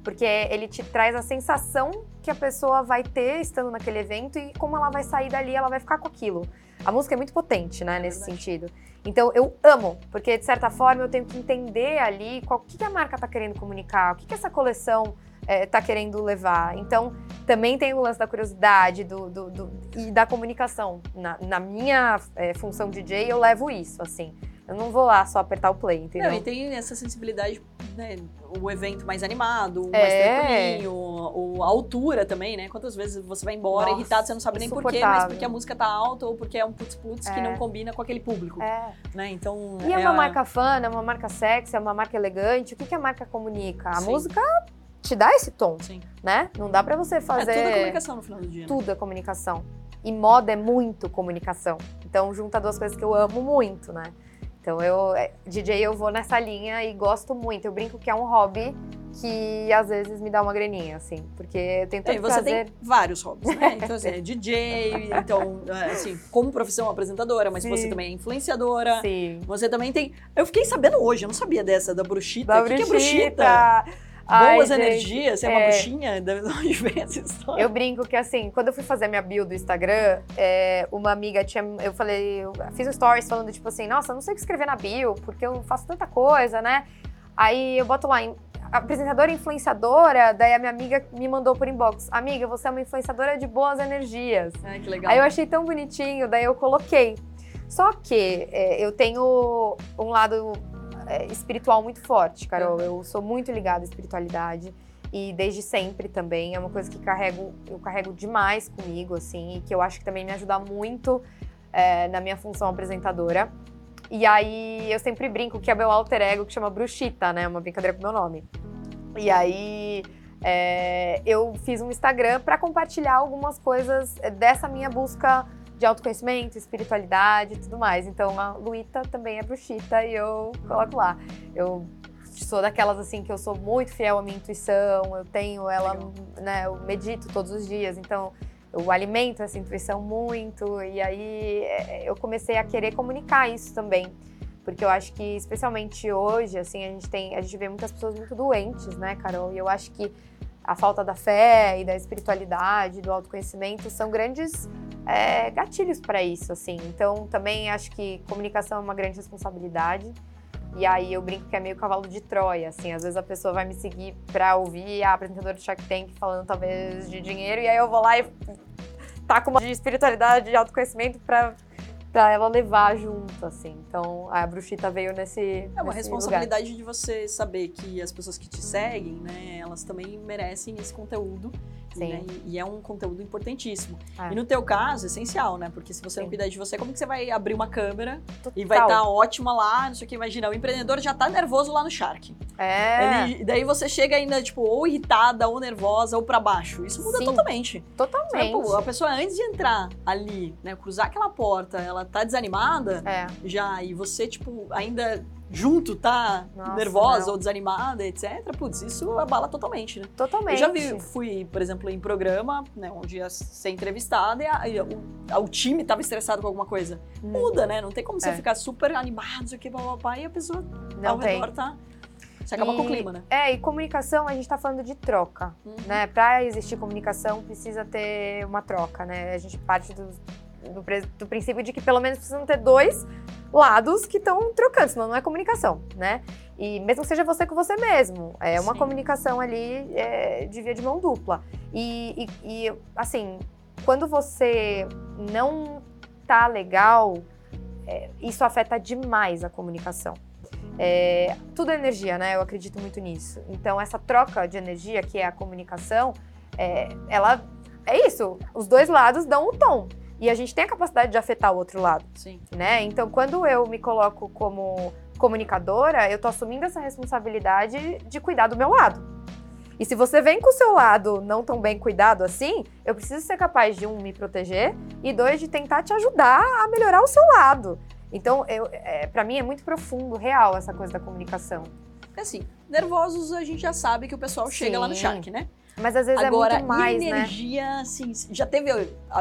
porque ele te traz a sensação que a pessoa vai ter estando naquele evento e como ela vai sair dali, ela vai ficar com aquilo. A música é muito potente, né, nesse verdade. sentido. Então eu amo, porque de certa forma eu tenho que entender ali qual, o que que a marca tá querendo comunicar, o que, que essa coleção é, tá querendo levar. Então também tem o lance da curiosidade do, do- do- e da comunicação. Na, na minha é, função DJ, eu levo isso, assim. Eu não vou lá só apertar o play, entendeu? Não, e tem essa sensibilidade, né? O evento mais animado, o mais É. tranquilinho, o- a altura também, né? Quantas vezes você vai embora Nossa, irritado, você não sabe nem por quê, mas porque a música tá alta ou porque é um putz-putz que É. não combina com aquele público, É. né? Então... E é uma a- marca fã, é uma marca sexy, é uma marca elegante. O que, que a marca comunica? A Sim. música te dá esse tom, Sim. né? Não dá pra você fazer. É tudo comunicação no final do dia, né? Tudo é comunicação. E moda é muito comunicação. Então junta duas coisas que eu amo muito, né? Então eu, é, DJ, eu vou nessa linha e gosto muito. Eu brinco que é um hobby que às vezes me dá uma graninha, assim, porque eu tenho É, e você prazer. tem vários hobbies, né? [LAUGHS] Então, assim, é DJ, então, é, assim, como profissão apresentadora, mas Sim. você também é influenciadora. Sim. Você também tem. Eu fiquei sabendo hoje, eu não sabia dessa, da bruxita. Da O que, que é bruxita. Ai, Boas gente, energias, você é uma é. bruxinha? De onde vem essa história? Eu brinco que assim, quando eu fui fazer minha bio do Instagram, é, uma amiga tinha. Eu falei, eu fiz um stories falando, tipo assim, nossa, não sei o que escrever na bio, porque eu faço tanta coisa, né? Aí eu boto lá, em- apresentadora influenciadora, daí a minha amiga me mandou por inbox. Amiga, você é uma influenciadora de boas energias. Ai, que legal. Aí eu achei tão bonitinho, daí eu coloquei. Só que é, eu tenho um lado espiritual muito forte, Carol. Eu sou muito ligada à espiritualidade. E desde sempre também. É uma coisa que carrego, eu carrego demais comigo, assim, e que eu acho que também me ajuda muito é, na minha função apresentadora. E aí eu sempre brinco que é meu alter ego que chama Bruxita, né? Uma brincadeira com meu nome. E aí é, eu fiz um Instagram para compartilhar algumas coisas dessa minha busca de autoconhecimento, espiritualidade e tudo mais. Então a Luíta também é bruxita e eu coloco lá. Eu sou daquelas assim que eu sou muito fiel à minha intuição, eu tenho ela, né, eu medito todos os dias, então eu alimento essa intuição muito e aí é, eu comecei a querer comunicar isso também. Porque eu acho que, especialmente hoje, assim, a gente tem, a gente vê muitas pessoas muito doentes, né, Carol? E eu acho que a falta da fé e da espiritualidade, do autoconhecimento, são grandes é, gatilhos para isso, assim. Então, também acho que comunicação é uma grande responsabilidade. E aí eu brinco que é meio cavalo de Troia, assim. Às vezes a pessoa vai me seguir pra ouvir a apresentadora do Shark Tank falando talvez de dinheiro, e aí eu vou lá e taco uma de espiritualidade, de autoconhecimento pra, pra ela levar junto, assim. Então a bruxita veio nesse. É uma nesse responsabilidade de você saber que as pessoas que te seguem, né, elas também merecem esse conteúdo. Né, e, e é um conteúdo importantíssimo. É. E no teu caso, essencial, né? Porque se você não Sim. cuidar de você, como que você vai abrir uma câmera lugar. e vai tá Total. estar ótima lá, não sei o que, imagina, o empreendedor já tá nervoso lá no Shark. É, Ele- daí você chega ainda, tipo, ou irritada, ou nervosa, ou pra baixo. Isso muda Sim. totalmente. Sabe, totalmente. pô, a pessoa antes de entrar ali, né, cruzar aquela porta, ela tá desanimada É, já, e você, tipo, ainda junto tá Nossa, nervosa não. ou desanimada, etc. Putz, isso abala totalmente, né? totalmente. Eu já vi, fui, por exemplo, em programa, né, onde ia ser entrevistada e, a- e o, a- o time tava estressado com alguma coisa. Hum, Muda, né? Não tem como você É. ficar super animado, isso aqui, papapá, e a pessoa Não ao tem. redor tá. Você acaba E- com o clima, né? É, e comunicação, a gente tá falando de troca. Uhum. né? Para existir comunicação precisa ter uma troca, né? A gente parte do, do, do princípio de que pelo menos precisam ter dois lados que estão trocando, senão não é comunicação, né? E mesmo que seja você com você mesmo, é uma Sim. comunicação ali é, de via de mão dupla. E, e- e, assim, quando você não tá legal, é, isso afeta demais a comunicação. É, tudo é energia, né? Eu acredito muito nisso. Então, essa troca de energia, que é a comunicação, é, ela é isso. Os dois lados dão um tom. E a gente tem a capacidade de afetar o outro lado, Sim. né? Então, quando eu me coloco como comunicadora, eu tô assumindo essa responsabilidade de cuidar do meu lado. E se você vem com o seu lado não tão bem cuidado assim, eu preciso ser capaz de um me proteger e dois de tentar te ajudar a melhorar o seu lado. Então, eu, é, para mim é muito profundo, real essa coisa da comunicação. Assim, nervosos a gente já sabe que o pessoal Sim. chega lá no Shark, né? Mas às vezes Agora, é muito mais, né? energia, né? assim, já teve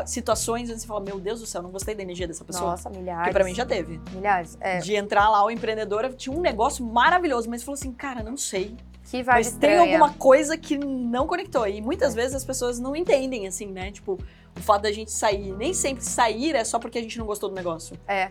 situações onde você fala, meu Deus do céu, não gostei da energia dessa pessoa? Nossa, milhares. Que pra mim já teve. Milhares, é. De entrar lá, o empreendedor tinha um negócio maravilhoso, mas falou assim, cara, não sei. Que vai Mas tem alguma coisa que não conectou. E muitas é. vezes as pessoas não entendem, assim, né? Tipo, o fato da gente sair. Nem sempre sair é só porque a gente não gostou do negócio. É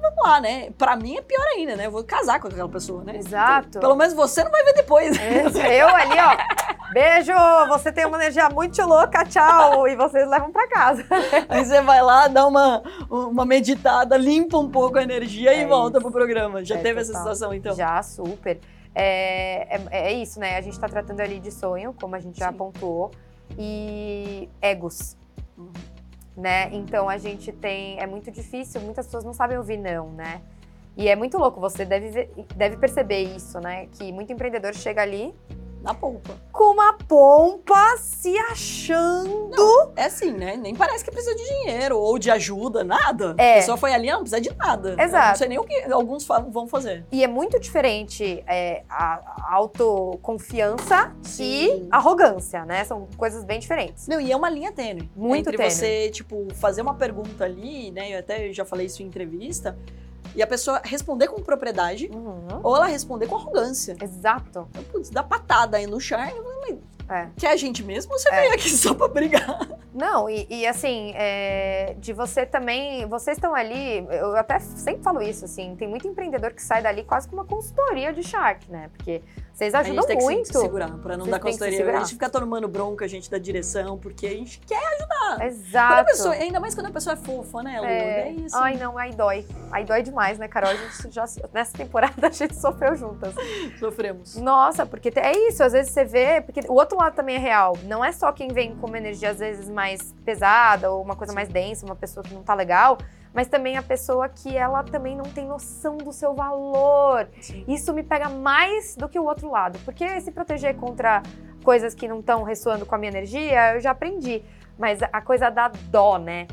vamos lá, né? Pra mim é pior ainda, né? Eu vou casar com aquela pessoa, né? Exato. Então, pelo menos você não vai ver depois. eu ali, ó. Beijo! Você tem uma energia muito louca, tchau! E vocês levam pra casa. [LAUGHS] Aí você vai lá, dá uma, uma meditada, limpa um pouco a energia é e volta pro programa. Já é, teve total. essa situação, então? Já, super. É, é, é, isso, né? A gente tá tratando ali de sonho, como a gente já Sim. apontou, e egos. Uhum né? Então a gente tem. É muito difícil, muitas pessoas não sabem ouvir não, né? E é muito louco, você deve, deve perceber isso, né? Que muito empreendedor chega ali na pompa. Com uma pompa se achando. Não, é assim, né? Nem parece que precisa de dinheiro ou de ajuda, nada. É. A pessoa foi ali, não precisa de nada. Exato. não sei nem o que alguns vão fazer. E é muito diferente é, a autoconfiança Sim. e arrogância, né? São coisas bem diferentes. Não, e é uma linha tênue. Muito Entre tênue. você, tipo, fazer uma pergunta ali, né? Eu até já falei isso em entrevista e a pessoa responder com propriedade uhum. ou ela responder com arrogância. Exato. Então, putz, dá patada aí no char, é. que é a gente mesmo ou você é. veio aqui só pra brigar? Não, e, e assim, é, de você também. Vocês estão ali, eu até sempre falo isso, assim, tem muito empreendedor que sai dali quase com uma consultoria de Shark, né? Porque vocês ajudam a gente muito. Tem que se segurar pra não Vocês dar consultoria. A gente fica tomando bronca, a gente da direção, porque a gente quer ajudar. Exato. Pessoa, ainda mais quando a pessoa é fofa, né, Lu? É, é isso. Ai, não, aí dói. Aí dói demais, né, Carol? A gente já, nessa temporada [LAUGHS] a gente sofreu juntas. Sofremos. Nossa, porque é isso, às vezes você vê, porque o outro lado também é real. Não é só quem vem com uma energia às vezes mais pesada ou uma coisa mais densa, uma pessoa que não tá legal mas também a pessoa que ela também não tem noção do seu valor. Sim. Isso me pega mais do que o outro lado, porque se proteger contra coisas que não estão ressoando com a minha energia, eu já aprendi. Mas a coisa da dó, né?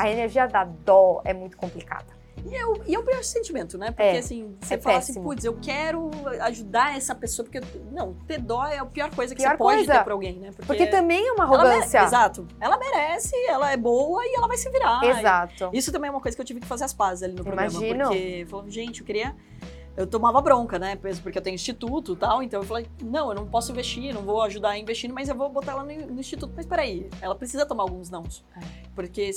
A energia da dó é muito complicada. E é, o, e é o pior sentimento, né? Porque é, assim, você é fala assim, péssimo. assim, putz, eu quero ajudar essa pessoa, porque. Não, ter dó é a pior coisa que pior você pode coisa. ter pra alguém, né? Porque, porque também é uma arrogância. Ela exato. Ela merece, ela é boa e ela vai se virar. Exato. Isso também é uma coisa que eu tive que fazer as pazes ali no Imagino. programa. Porque falando, gente, eu queria eu tomava bronca, né? Porque eu tenho instituto e tal, então eu falei, não, eu não posso investir, não vou ajudar investindo, mas eu vou botar ela no, no instituto. Mas peraí, ela precisa tomar alguns nãos. É. Porque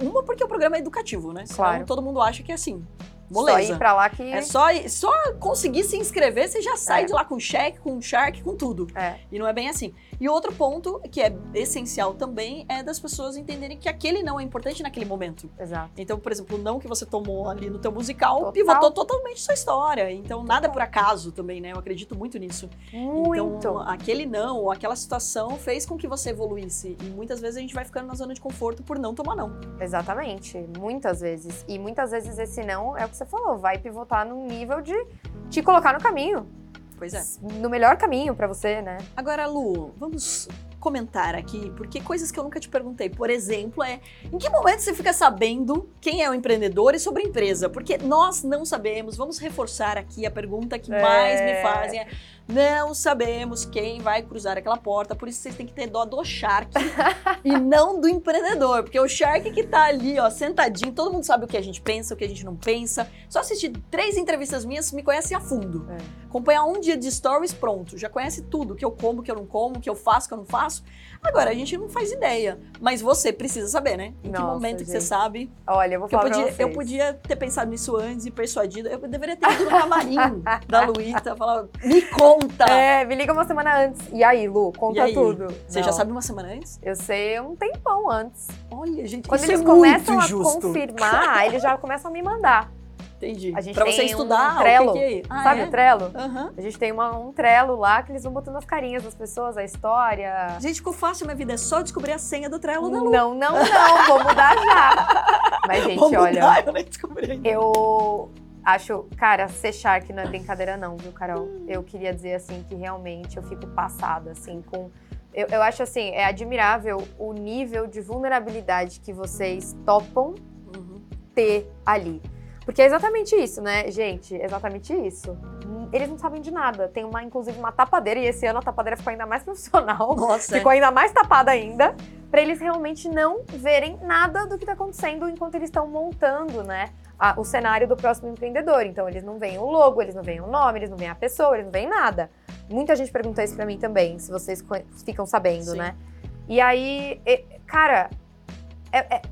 uma, porque o programa é educativo, né? Claro. Então todo mundo acha que é assim. Moleza. Só ir pra lá que. É só, só conseguir se inscrever, você já sai é. de lá com cheque, com shark, com tudo. É. E não é bem assim. E outro ponto, que é essencial também, é das pessoas entenderem que aquele não é importante naquele momento. Exato. Então, por exemplo, o não que você tomou ali no teu musical Total. pivotou totalmente sua história. Então, nada por acaso também, né? Eu acredito muito nisso. Muito. Então, aquele não, ou aquela situação fez com que você evoluísse. E muitas vezes a gente vai ficando na zona de conforto por não tomar não. Exatamente. Muitas vezes. E muitas vezes esse não é o que você falou, vai pivotar num nível de te colocar no caminho. Pois é. No melhor caminho para você, né? Agora, Lu, vamos comentar aqui, porque coisas que eu nunca te perguntei, por exemplo, é em que momento você fica sabendo quem é o empreendedor e sobre a empresa? Porque nós não sabemos, vamos reforçar aqui a pergunta que é... mais me fazem é não sabemos quem vai cruzar aquela porta, por isso vocês têm que ter dó do Shark [LAUGHS] e não do empreendedor, porque o Shark que tá ali, ó, sentadinho, todo mundo sabe o que a gente pensa, o que a gente não pensa. Só assistir três entrevistas minhas me conhece a fundo. É. Acompanhar um dia de stories, pronto, já conhece tudo, que eu como, que eu não como, que eu faço, que eu não faço. Agora, a gente não faz ideia, mas você precisa saber, né? Em Nossa, que momento gente. que você sabe. Olha, eu vou falar eu podia, eu podia ter pensado nisso antes e persuadido. Eu deveria ter ido no camarim [LAUGHS] da Luísa, falar, me conta! [LAUGHS] É, me liga uma semana antes. E aí, Lu, conta tudo. Você não. já sabe uma semana antes? Eu sei um tempão antes. Olha, gente, Quando isso eles é começam a confirmar, [LAUGHS] eles já começam a me mandar. Entendi. A gente pra tem você estudar, um trelo. o que, que é? Ah, Sabe é? o trelo? Uhum. A gente tem uma, um trelo lá que eles vão botando as carinhas das pessoas, a história. Gente, ficou fácil minha vida. É só descobrir a senha do trelo da Lu. Não, não, não. vou mudar já. [LAUGHS] Mas, gente, vou olha. Mudar, eu nem descobri Eu acho, cara, ser Shark não é brincadeira não, viu, Carol? Eu queria dizer, assim, que realmente eu fico passada, assim, com... Eu, eu acho, assim, é admirável o nível de vulnerabilidade que vocês topam uhum. ter ali. Porque é exatamente isso, né, gente? É exatamente isso. Eles não sabem de nada. Tem uma, inclusive, uma tapadeira, e esse ano a tapadeira ficou ainda mais [LAUGHS] profissional. Nossa. Ficou ainda mais tapada ainda, para eles realmente não verem nada do que está acontecendo enquanto eles estão montando, né? A, o cenário do próximo empreendedor. Então, eles não veem o logo, eles não veem o nome, eles não veem a pessoa, eles não veem nada. Muita gente pergunta isso para mim também, se vocês ficam sabendo, Sim. né? E aí, cara, é, é,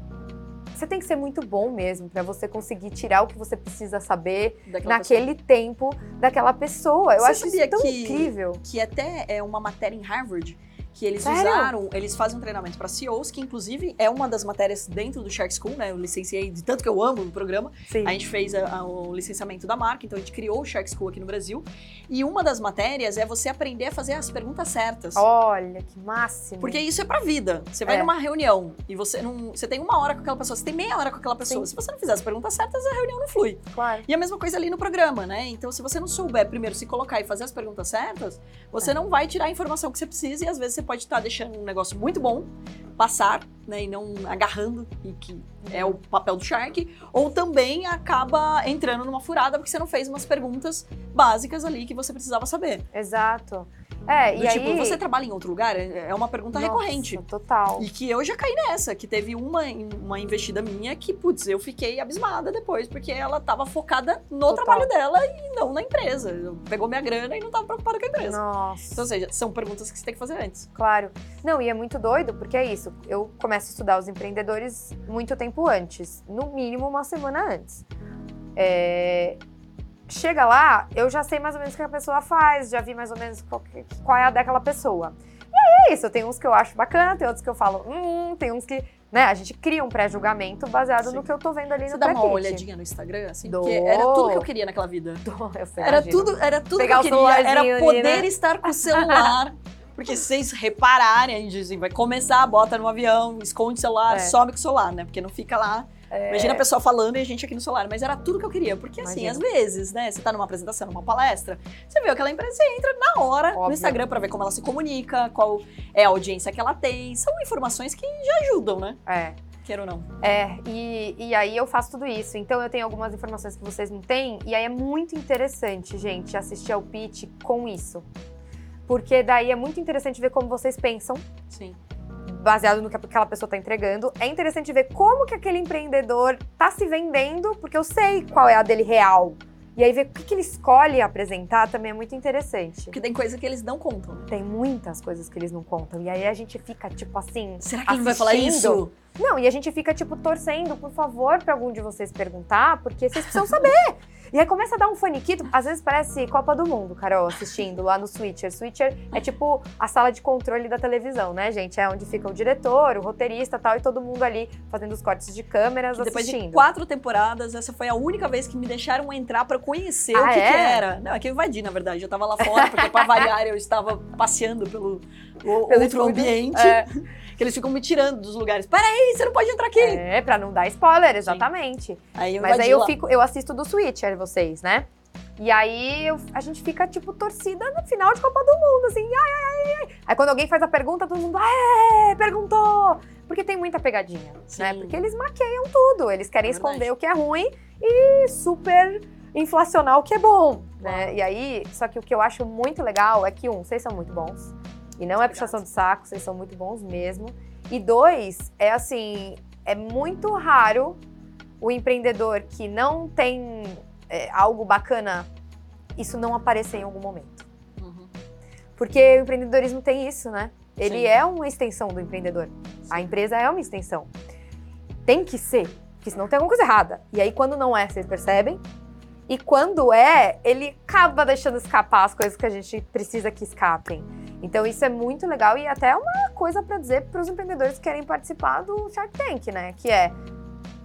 você tem que ser muito bom mesmo para você conseguir tirar o que você precisa saber daquela naquele pessoa. tempo daquela pessoa. Eu você acho isso tão que, incrível. Que até é uma matéria em Harvard que eles Sério? usaram, eles fazem um treinamento para CEOs, que inclusive é uma das matérias dentro do Shark School, né? Eu licenciei de tanto que eu amo o programa. Sim. A gente fez a, a, o licenciamento da marca, então a gente criou o Shark School aqui no Brasil. E uma das matérias é você aprender a fazer as perguntas certas. Olha, que máximo. Porque isso é pra vida. Você vai é. numa reunião e você não. Você tem uma hora com aquela pessoa, você tem meia hora com aquela pessoa. Sim. Se você não fizer as perguntas certas, a reunião não flui. Claro. E a mesma coisa ali no programa, né? Então, se você não souber primeiro se colocar e fazer as perguntas certas, você é. não vai tirar a informação que você precisa e às vezes você pode estar deixando um negócio muito bom passar, né, e não agarrando, e que é o papel do Shark, ou também acaba entrando numa furada porque você não fez umas perguntas básicas ali que você precisava saber. Exato. É, Do e tipo, aí... você trabalha em outro lugar? É, é uma pergunta Nossa, recorrente. total. E que eu já caí nessa, que teve uma, uma investida minha que, putz, eu fiquei abismada depois, porque ela tava focada no total. trabalho dela e não na empresa. Pegou minha grana e não tava preocupada com a empresa. Nossa. Então, ou seja, são perguntas que você tem que fazer antes. Claro. Não, e é muito doido, porque é isso. Eu começo a estudar os empreendedores muito tempo antes. No mínimo, uma semana antes. É, chega lá, eu já sei mais ou menos o que a pessoa faz, já vi mais ou menos qual, qual é a daquela pessoa. E aí é isso, tem uns que eu acho bacana, tem outros que eu falo, hum, tem uns que, né, a gente cria um pré-julgamento baseado Sim. no que eu tô vendo ali Você no dá uma olhadinha no Instagram, assim? Dou. Porque era tudo que eu queria naquela vida. [LAUGHS] Dou, eu sei, era tudo, era tudo Pegar que eu queria, era poder né? estar com o celular. [LAUGHS] Porque se vocês repararem, a gente assim, vai começar, bota no avião, esconde o celular, é. some com o celular, né? Porque não fica lá é... Imagina a pessoa falando e a gente aqui no celular, mas era tudo que eu queria. Porque assim, às vezes, né, você tá numa apresentação, numa palestra, você vê aquela empresa, você entra na hora Óbvio. no Instagram para ver como ela se comunica, qual é a audiência que ela tem. São informações que já ajudam, né? É. Queira ou não. É, e, e aí eu faço tudo isso. Então eu tenho algumas informações que vocês não têm, e aí é muito interessante, gente, assistir ao pitch com isso. Porque daí é muito interessante ver como vocês pensam. Sim baseado no que aquela pessoa está entregando. É interessante ver como que aquele empreendedor está se vendendo, porque eu sei qual é a dele real. E aí ver o que, que ele escolhe apresentar também é muito interessante. Porque tem coisa que eles não contam. Tem muitas coisas que eles não contam. E aí a gente fica, tipo assim. Será que ele vai falar isso? Não, e a gente fica, tipo, torcendo, por favor, para algum de vocês perguntar, porque vocês precisam saber. E aí começa a dar um faniquito. Às vezes parece Copa do Mundo, Carol, assistindo lá no Switcher. Switcher é tipo a sala de controle da televisão, né, gente? É onde fica o diretor, o roteirista tal, e todo mundo ali fazendo os cortes de câmeras, e depois assistindo. de quatro temporadas, essa foi a única vez que me deixaram entrar para conhecer ah, o que, é? que, era. Não, é que eu invadi, na verdade. Eu tava lá fora, porque para variar eu estava passeando pelo, pelo outro ambiente. É. Que eles ficam me tirando dos lugares. Peraí, você não pode entrar aqui. É, pra não dar spoiler, exatamente. Aí Mas aí eu, fico, eu assisto do Switcher, vocês, né? E aí eu, a gente fica, tipo, torcida no final de Copa do Mundo, assim, ai, ai, ai. Aí quando alguém faz a pergunta, todo mundo, é, perguntou. Porque tem muita pegadinha, né? Sim. né? Porque eles maqueiam tudo, eles querem é esconder o que é ruim e super inflacionar o que é bom, né? E aí, só que o que eu acho muito legal é que, um, vocês são muito bons. E não é puxação de saco, vocês são muito bons mesmo. E dois, é assim, é muito raro o empreendedor que não tem é, algo bacana, isso não aparecer em algum momento. Uhum. Porque o empreendedorismo tem isso, né? Ele Sim. é uma extensão do empreendedor. Sim. A empresa é uma extensão. Tem que ser, porque senão tem alguma coisa errada. E aí, quando não é, vocês percebem? E quando é, ele acaba deixando escapar as coisas que a gente precisa que escapem. Então isso é muito legal e até uma coisa para dizer para os empreendedores que querem participar do Shark Tank, né? Que é,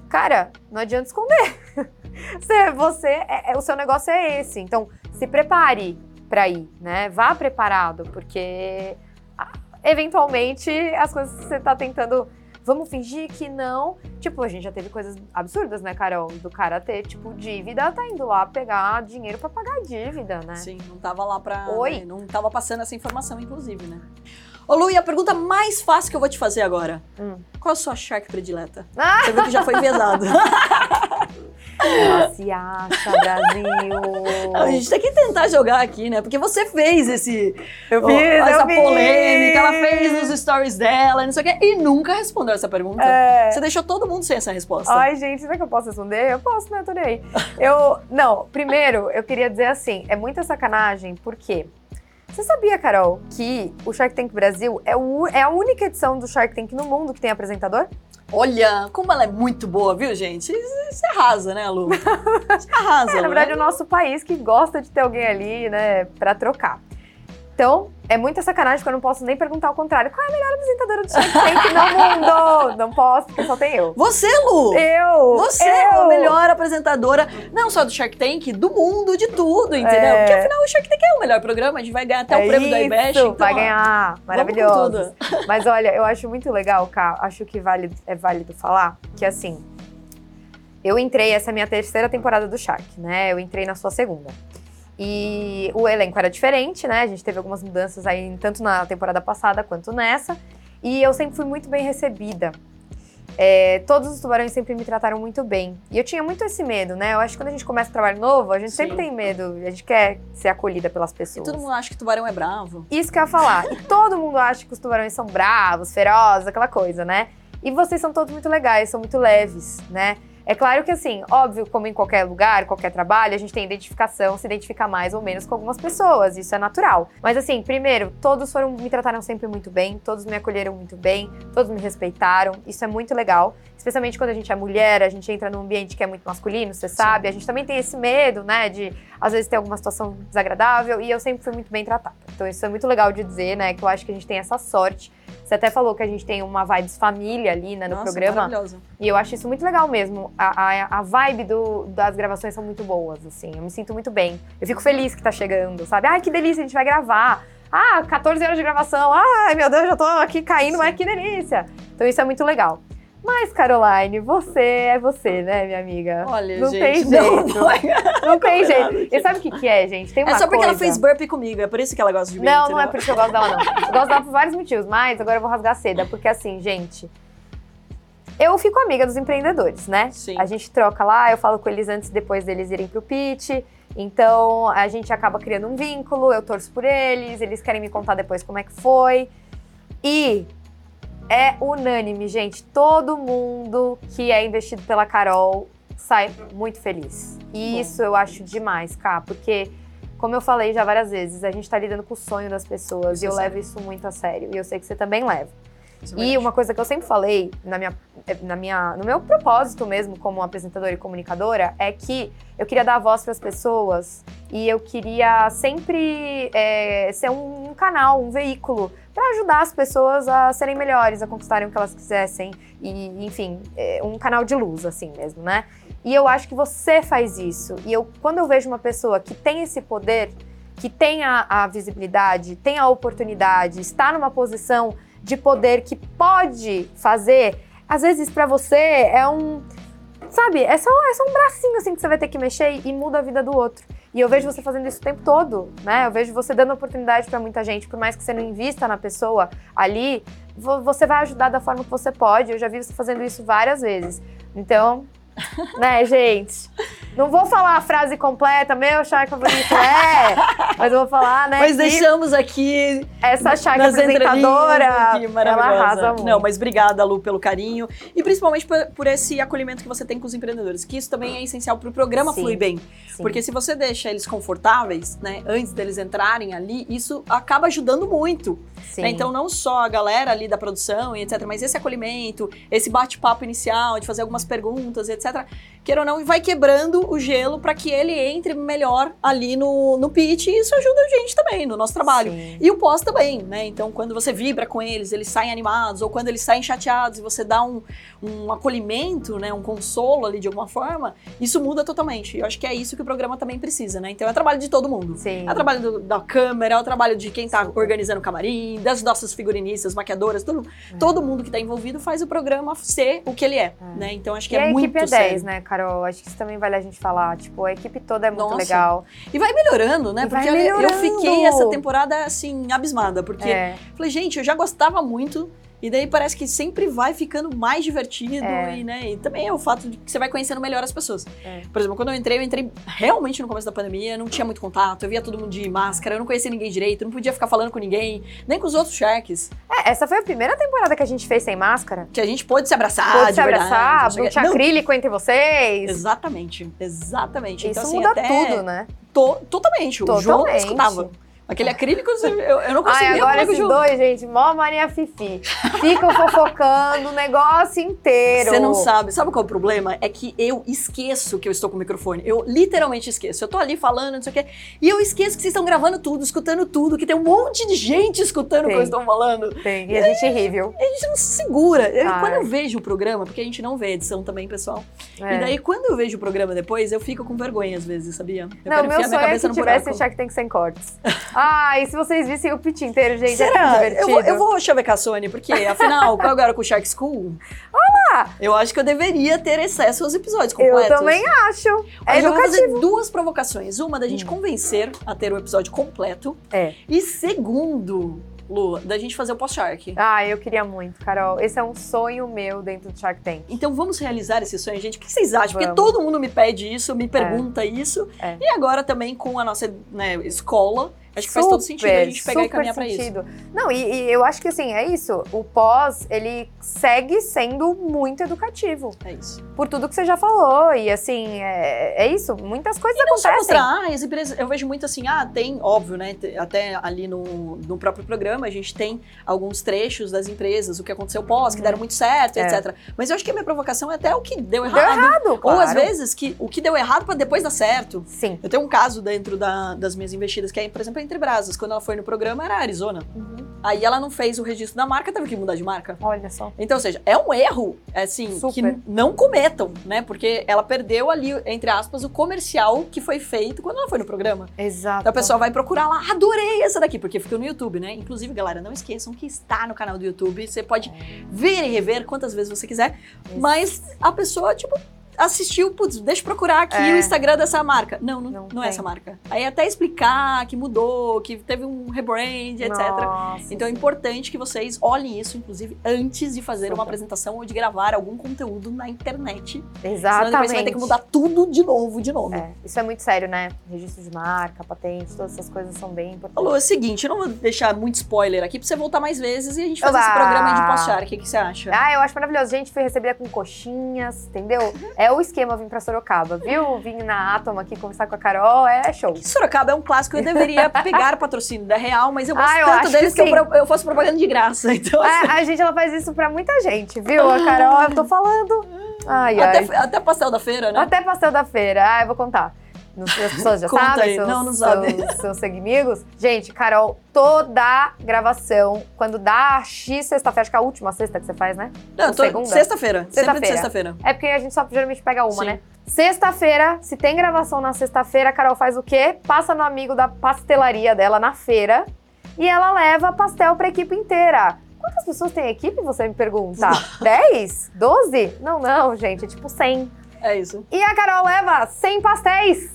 cara, não adianta esconder. [LAUGHS] você, você é, é, o seu negócio é esse. Então se prepare para ir, né? Vá preparado, porque eventualmente as coisas que você está tentando vamos fingir que não. Tipo, a gente já teve coisas absurdas, né, Carol? Do cara ter, tipo, dívida, tá indo lá pegar dinheiro para pagar a dívida, né? Sim, não tava lá pra. Oi? Né, não tava passando essa informação, inclusive, né? Ô Lu, e a pergunta mais fácil que eu vou te fazer agora. Hum. Qual a sua shark predileta? Ah! Você viu que já foi [LAUGHS] vedado. se acha, Brasil. [LAUGHS] A gente tem que tentar jogar aqui, né? Porque você fez esse. Eu fiz, essa eu polêmica, ela fez nos stories dela, não sei o quê, e nunca respondeu essa pergunta. É... Você deixou todo mundo sem essa resposta. Ai, gente, será que eu posso responder? Eu posso, né? Tô nem aí. Eu. Não, primeiro, eu queria dizer assim: é muita sacanagem, porque. Você sabia, Carol, que o Shark Tank Brasil é, o, é a única edição do Shark Tank no mundo que tem apresentador? Olha, como ela é muito boa, viu, gente? Você arrasa, né, Lu? Você arrasa, [LAUGHS] é, Na verdade, né? o nosso país que gosta de ter alguém ali, né, pra trocar. Então, é muita sacanagem que eu não posso nem perguntar o contrário. Qual é a melhor apresentadora do Shark Tank no mundo? Não posso, porque só tem eu. Você, Lu! Eu! Você eu. é a melhor apresentadora, não só do Shark Tank, do mundo, de tudo, entendeu? É. Porque afinal o Shark Tank é o melhor programa, a gente vai ganhar até é o prêmio isso, da IBEST. Então, vai ganhar, maravilhoso. [LAUGHS] Mas olha, eu acho muito legal, Cá, acho que vale, é válido falar que assim, eu entrei, essa é a minha terceira temporada do Shark, né? Eu entrei na sua segunda. E o elenco era diferente, né? A gente teve algumas mudanças aí, tanto na temporada passada quanto nessa. E eu sempre fui muito bem recebida. É, todos os tubarões sempre me trataram muito bem. E eu tinha muito esse medo, né? Eu acho que quando a gente começa um trabalho novo, a gente Sim. sempre tem medo, a gente quer ser acolhida pelas pessoas. E todo mundo acha que tubarão é bravo. Isso que eu ia falar. e todo mundo acha que os tubarões são bravos, ferozes, aquela coisa, né? E vocês são todos muito legais, são muito leves, né? É claro que, assim, óbvio, como em qualquer lugar, qualquer trabalho, a gente tem identificação, se identificar mais ou menos com algumas pessoas, isso é natural. Mas, assim, primeiro, todos foram, me trataram sempre muito bem, todos me acolheram muito bem, todos me respeitaram, isso é muito legal. Especialmente quando a gente é mulher, a gente entra num ambiente que é muito masculino, você sabe, a gente também tem esse medo, né, de às vezes ter alguma situação desagradável, e eu sempre fui muito bem tratada. Então, isso é muito legal de dizer, né, que eu acho que a gente tem essa sorte você até falou que a gente tem uma vibes família ali né, no Nossa, programa. Maravilhosa. E eu acho isso muito legal mesmo. A, a, a vibe do, das gravações são muito boas, assim. Eu me sinto muito bem. Eu fico feliz que tá chegando, sabe? Ai, que delícia, a gente vai gravar. Ah, 14 horas de gravação. Ai, meu Deus, já tô aqui caindo, mas que delícia. Então isso é muito legal. Mas, Caroline, você é você, né, minha amiga? Olha, não gente, tem jeito. Não, [LAUGHS] não tem jeito. E sabe o que, que é, gente? Tem uma é só porque coisa... ela fez burpee comigo, é por isso que ela gosta de mim. Não, entendeu? não é por isso que eu gosto dela, não. Eu gosto dela por vários motivos, mas agora eu vou rasgar seda, porque assim, gente. Eu fico amiga dos empreendedores, né? Sim. A gente troca lá, eu falo com eles antes e depois deles irem pro pitch. Então a gente acaba criando um vínculo, eu torço por eles, eles querem me contar depois como é que foi. E é unânime, gente. Todo mundo que é investido pela Carol sai muito feliz. E isso eu acho demais, cá, porque, como eu falei já várias vezes, a gente tá lidando com o sonho das pessoas isso e eu levo isso muito a sério. E eu sei que você também leva. É e uma coisa que eu sempre falei na minha, na minha, no meu propósito mesmo como apresentadora e comunicadora é que eu queria dar voz para as pessoas e eu queria sempre é, ser um, um, canal, um veículo para ajudar as pessoas a serem melhores, a conquistarem o que elas quisessem e, enfim, é, um canal de luz assim mesmo, né? E eu acho que você faz isso. E eu, quando eu vejo uma pessoa que tem esse poder, que tem a, a visibilidade, tem a oportunidade, está numa posição de poder que pode fazer, às vezes para você é um. Sabe, é só, é só um bracinho assim que você vai ter que mexer e muda a vida do outro. E eu vejo você fazendo isso o tempo todo, né? Eu vejo você dando oportunidade para muita gente, por mais que você não invista na pessoa ali, você vai ajudar da forma que você pode. Eu já vi você fazendo isso várias vezes. Então, né, gente? Não vou falar a frase completa, meu chá favorito é, mas eu vou falar, né? Mas deixamos aqui essa chá apresentadora, aqui, ela arrasa muito. Não, mas obrigada, Lu, pelo carinho e principalmente por, por, esse acolhimento que você tem com os empreendedores, que isso também é essencial para o programa Sim. fluir bem. Sim. Porque se você deixa eles confortáveis, né, antes deles entrarem ali, isso acaba ajudando muito. Né? Então, não só a galera ali da produção e etc., mas esse acolhimento, esse bate-papo inicial, de fazer algumas perguntas, etc., queira ou não, vai quebrando o gelo para que ele entre melhor ali no, no pitch e isso ajuda a gente também no nosso trabalho. Sim. E o pós também, né? Então, quando você vibra com eles, eles saem animados, ou quando eles saem chateados e você dá um, um acolhimento, né? Um consolo ali de alguma forma, isso muda totalmente. Eu acho que é isso que o programa também precisa, né? Então é trabalho de todo mundo. Sim. É trabalho do, da câmera, é o trabalho de quem tá organizando o camarim, das nossas figurinistas, maquiadoras, todo, é. todo mundo que tá envolvido faz o programa ser o que ele é, é. né? Então acho que e é muito equipe 10, né, Carol? Acho que isso também vale a gente falar. Tipo, a equipe toda é muito Nossa. legal. E vai melhorando, né? E porque vai eu fiquei essa temporada, assim, abismada. Porque É. falei, gente, eu já gostava muito. E daí parece que sempre vai ficando mais divertido É. e, né, e também é o fato de que você vai conhecendo melhor as pessoas. É. Por exemplo, quando eu entrei, eu entrei realmente no começo da pandemia, não tinha muito contato, eu via todo mundo de máscara, eu não conhecia ninguém direito, não podia ficar falando com ninguém, nem com os outros sharks, É, essa foi a primeira temporada que a gente fez sem máscara. que a gente pôde se abraçar, Pôde de se verdade, abraçar, o não acrílico entre vocês. Exatamente, exatamente. Isso então, assim, muda até tudo, né? to- totalmente. O João Totalmente. escutava. Aquele acrílico, eu, eu não conseguia Ai, agora esses dois, gente, mó Maria Fifi. Ficam fofocando o negócio inteiro. Você não sabe. Sabe qual é o problema? É que eu esqueço que eu estou com o microfone. Eu literalmente esqueço. Eu tô ali falando, não sei o quê. E eu esqueço que vocês estão gravando tudo, escutando tudo, que tem um monte de gente escutando o que Tem. eu estou falando. Tem, e a gente ri, viu? A gente não se segura. Eu- quando eu vejo o programa, porque a gente não vê edição também, pessoal. É. E daí, quando eu vejo o programa depois, eu fico com vergonha às vezes, sabia? Eu Não, quero meu sonho é que tivesse buraco. Shark Tank sem cortes. [LAUGHS] Ai, se vocês vissem o pitch inteiro, gente, é tão Será? divertido. Eu vou, eu vou chavecar a Sony, porque afinal, qual agora com o Shark School? Olá! Eu acho que eu deveria ter acesso aos episódios Eu completos. também acho. É Mas eu vou educativo. fazer duas provocações. Uma da gente convencer a ter o episódio completo. É. E segundo, Lu, da gente fazer o pós-Shark. Ah, eu queria muito, Carol. Esse é um sonho meu dentro do Shark Tank. Então vamos realizar esse sonho, gente. O que vocês acham? Porque Vamos. todo mundo me pede isso, me pergunta isso. É. E agora também com a nossa né, escola, acho que faz todo sentido a gente pegar e super caminhar pra isso. sentido. Não, e, e eu acho que assim, é isso. O pós, ele segue sendo muito educativo. É isso. Por tudo que você já falou. E assim, é, é isso. Muitas coisas Não só acontecem. mostrar, ah, as empresas, eu vejo muito assim, ah, tem, óbvio, né, até ali no, no próprio programa, a gente tem alguns trechos das empresas, o que aconteceu pós, que deram muito certo, É. etc. Mas eu acho que a minha provocação é até o que deu Deu errado. errado, Ou claro. às vezes que o que deu errado pra depois dar certo. Sim. Eu tenho um caso dentro da- das minhas investidas, que é, por exemplo, Entre Brasas. Quando ela foi no programa, era Arizona. Aí ela não fez o registro da marca, teve que mudar de marca. Olha só. Então, ou seja, é um erro, assim, Super. que não cometam, né? Porque ela perdeu ali, entre aspas, o comercial que foi feito quando ela foi no programa. Exato. Então a pessoa vai procurar lá, adorei essa daqui, porque ficou no YouTube, né? Inclusive, galera, não esqueçam que está no canal do YouTube. Você pode ver e rever quantas vezes você quiser. Isso. Mas a pessoa, tipo, assistiu, putz, deixa eu procurar aqui É. o Instagram dessa marca. Não, não, Não não, é essa marca. Aí até explicar que mudou, que teve um rebrand, etc. Nossa, Então é importante que vocês olhem isso, inclusive, antes de fazer uma Super. apresentação ou de gravar algum conteúdo na internet. Senão Exatamente. depois você vai ter que mudar tudo de novo, de novo. É, isso é muito sério, né? Registro de marca, patente, todas essas coisas são bem importantes. Falou, é o seguinte, eu não vou deixar muito spoiler aqui pra você voltar mais vezes e a gente fazer Oba! esse programa de pós-char. O que, que você acha? Ah, eu acho maravilhoso. Gente, fui recebida com coxinhas, entendeu? É o esquema vir pra Sorocaba, viu? Vim na Atom aqui conversar com a Carol, é show. Sorocaba é um clássico, eu deveria [LAUGHS] pegar o patrocínio da Real, mas eu gosto Ah, eu tanto deles que que, eu, eu faço propaganda de graça. [LAUGHS] Então, assim, É, a gente, ela faz isso pra muita gente, viu? A Carol, eu tô falando. Ai, ai. até, até pastel da feira, né? Até pastel da feira. Ah, eu vou contar. Não As pessoas já [LAUGHS] Conta sabem, aí. seus, Não, não sabe. seus, seus. Gente, Carol, toda gravação, quando dá X sexta-feira, acho que é a última sexta que você faz, né? Não, tô- segunda? Sexta-feira. Sempre de Sexta-feira. sexta-feira. É porque a gente só geralmente pega uma, Sim. né? Sexta-feira, se tem gravação na sexta-feira, a Carol faz o quê? Passa no amigo da pastelaria dela na feira e ela leva pastel pra equipe inteira. Quantas pessoas tem a equipe, você me pergunta? [LAUGHS] 10? 12? Não, não, gente, é tipo 100. É isso. E a Carol leva 100 pastéis.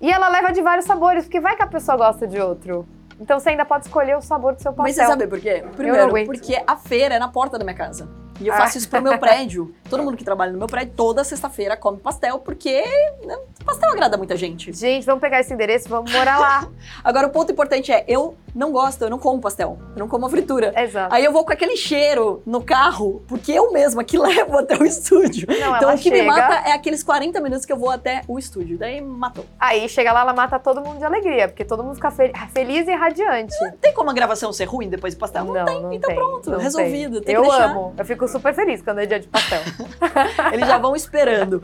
E ela leva de vários sabores, porque vai que a pessoa gosta de outro. Então você ainda pode escolher o sabor do seu pastel. Mas você sabe por quê? Primeiro, porque a feira é na porta da minha casa. E eu Ah. faço isso pro meu [LAUGHS] prédio. Todo mundo que trabalha no meu prédio, toda sexta-feira come pastel, porque né, pastel agrada muita gente. Gente, vamos pegar esse endereço, vamos morar lá. [LAUGHS] Agora, o ponto importante é, eu não gosto, eu não como pastel. Eu não como a fritura. Exato. Aí eu vou com aquele cheiro no carro, porque eu mesma que [LAUGHS] levo até o estúdio. Não, então o que me chega- mata é aqueles 40 minutos que eu vou até o estúdio. Daí matou. Aí chega lá, ela mata todo mundo de alegria, porque todo mundo fica fe- feliz e radiante. Tem como a gravação ser ruim depois do pastel? Não, não, tem. não então tem, pronto, não resolvido. Tem eu que deixar. amo. Eu fico super feliz quando é dia de pastel. [LAUGHS] Eles já vão esperando.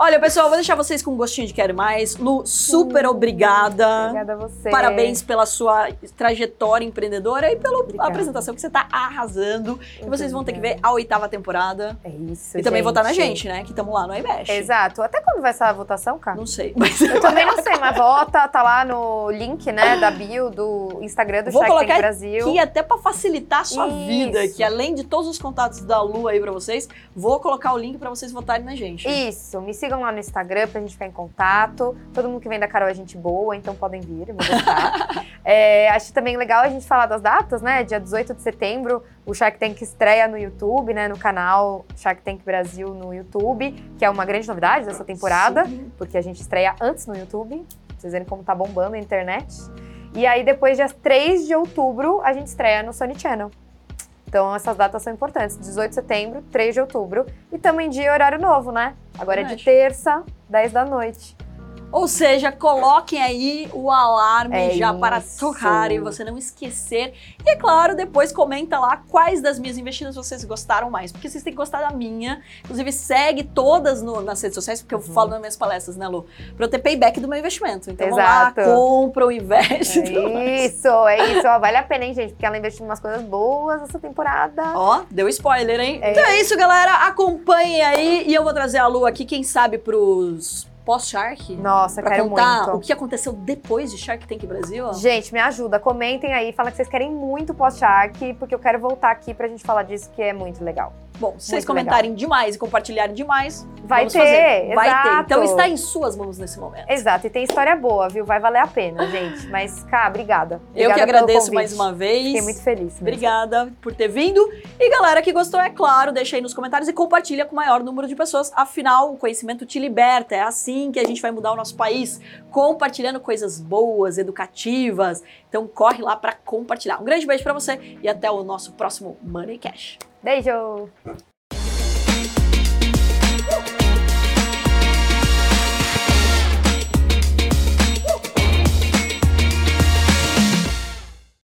Olha, pessoal, vou deixar vocês com um gostinho de quero mais. Lu, super uh, obrigada. Obrigada a você. Parabéns pela sua trajetória empreendedora e pela obrigada. apresentação que você está arrasando. E vocês vão ter que ver a oitava temporada. É isso. E gente. também votar na gente, né? Que estamos lá no iMesh. Exato. Até quando vai ser a votação, cara? Não sei. Mas... Eu também não sei, mas [LAUGHS] vota, tá lá no link, né, da bio do Instagram do Vou Shark colocar Brasil. aqui até para facilitar a sua isso. vida, que além de todos os contatos da Lu aí para vocês, vou colocar o link para vocês votarem na gente. Isso. Me sigam lá no Instagram pra gente ficar em contato. Todo mundo que vem da Carol é gente boa, então podem vir, vou gostar. [LAUGHS] é, acho também legal a gente falar das datas, né? Dia 18 de setembro, o Shark Tank estreia no YouTube, né? No canal Shark Tank Brasil no YouTube, que é uma grande novidade dessa temporada, Sim. porque a gente estreia antes no YouTube. Pra vocês verem como tá bombando a internet. E aí, depois, dia 3 de outubro, a gente estreia no Sony Channel. Então, essas datas são importantes. 18 de setembro, 3 de outubro. E também dia e horário novo, né? Agora é de terça, 10 da noite. Ou seja, coloquem aí o alarme é já isso. para tocar e você não esquecer. E é claro, depois comenta lá quais das minhas investidas vocês gostaram mais. Porque vocês têm que gostar da minha. Inclusive, segue todas no, nas redes sociais, porque eu uhum. falo nas minhas palestras, né, Lu? Para eu ter payback do meu investimento. Então Exato. vão lá, compram, investem. É isso, é isso. Ó, vale a pena, hein, gente? Porque ela investiu em umas coisas boas essa temporada. Ó, deu spoiler, hein? É. Então é isso, galera. Acompanhem aí. E eu vou trazer a Lu aqui, quem sabe, pros pós-Shark? Nossa, pra quero contar muito. o que aconteceu depois de Shark Tank Brasil? Gente, me ajuda. Comentem aí, fala que vocês querem muito pós-Shark, porque eu quero voltar aqui pra gente falar disso, que é muito legal. Bom, se vocês comentarem legal. demais e compartilharem demais, vai ter, fazer. vai ter. Então está em suas mãos nesse momento. Exato, e tem história boa, viu? Vai valer a pena, gente. Mas, cá, obrigada. obrigada eu que agradeço mais uma vez. Fiquei muito feliz. Mesmo. Obrigada por ter vindo. E galera que gostou, é claro, deixa aí nos comentários e compartilha com o maior número de pessoas. Afinal, o conhecimento te liberta. É assim que a gente vai mudar o nosso país, compartilhando coisas boas, educativas. Então corre lá para compartilhar. Um grande beijo para você e até o nosso próximo Money Cash. Beijo!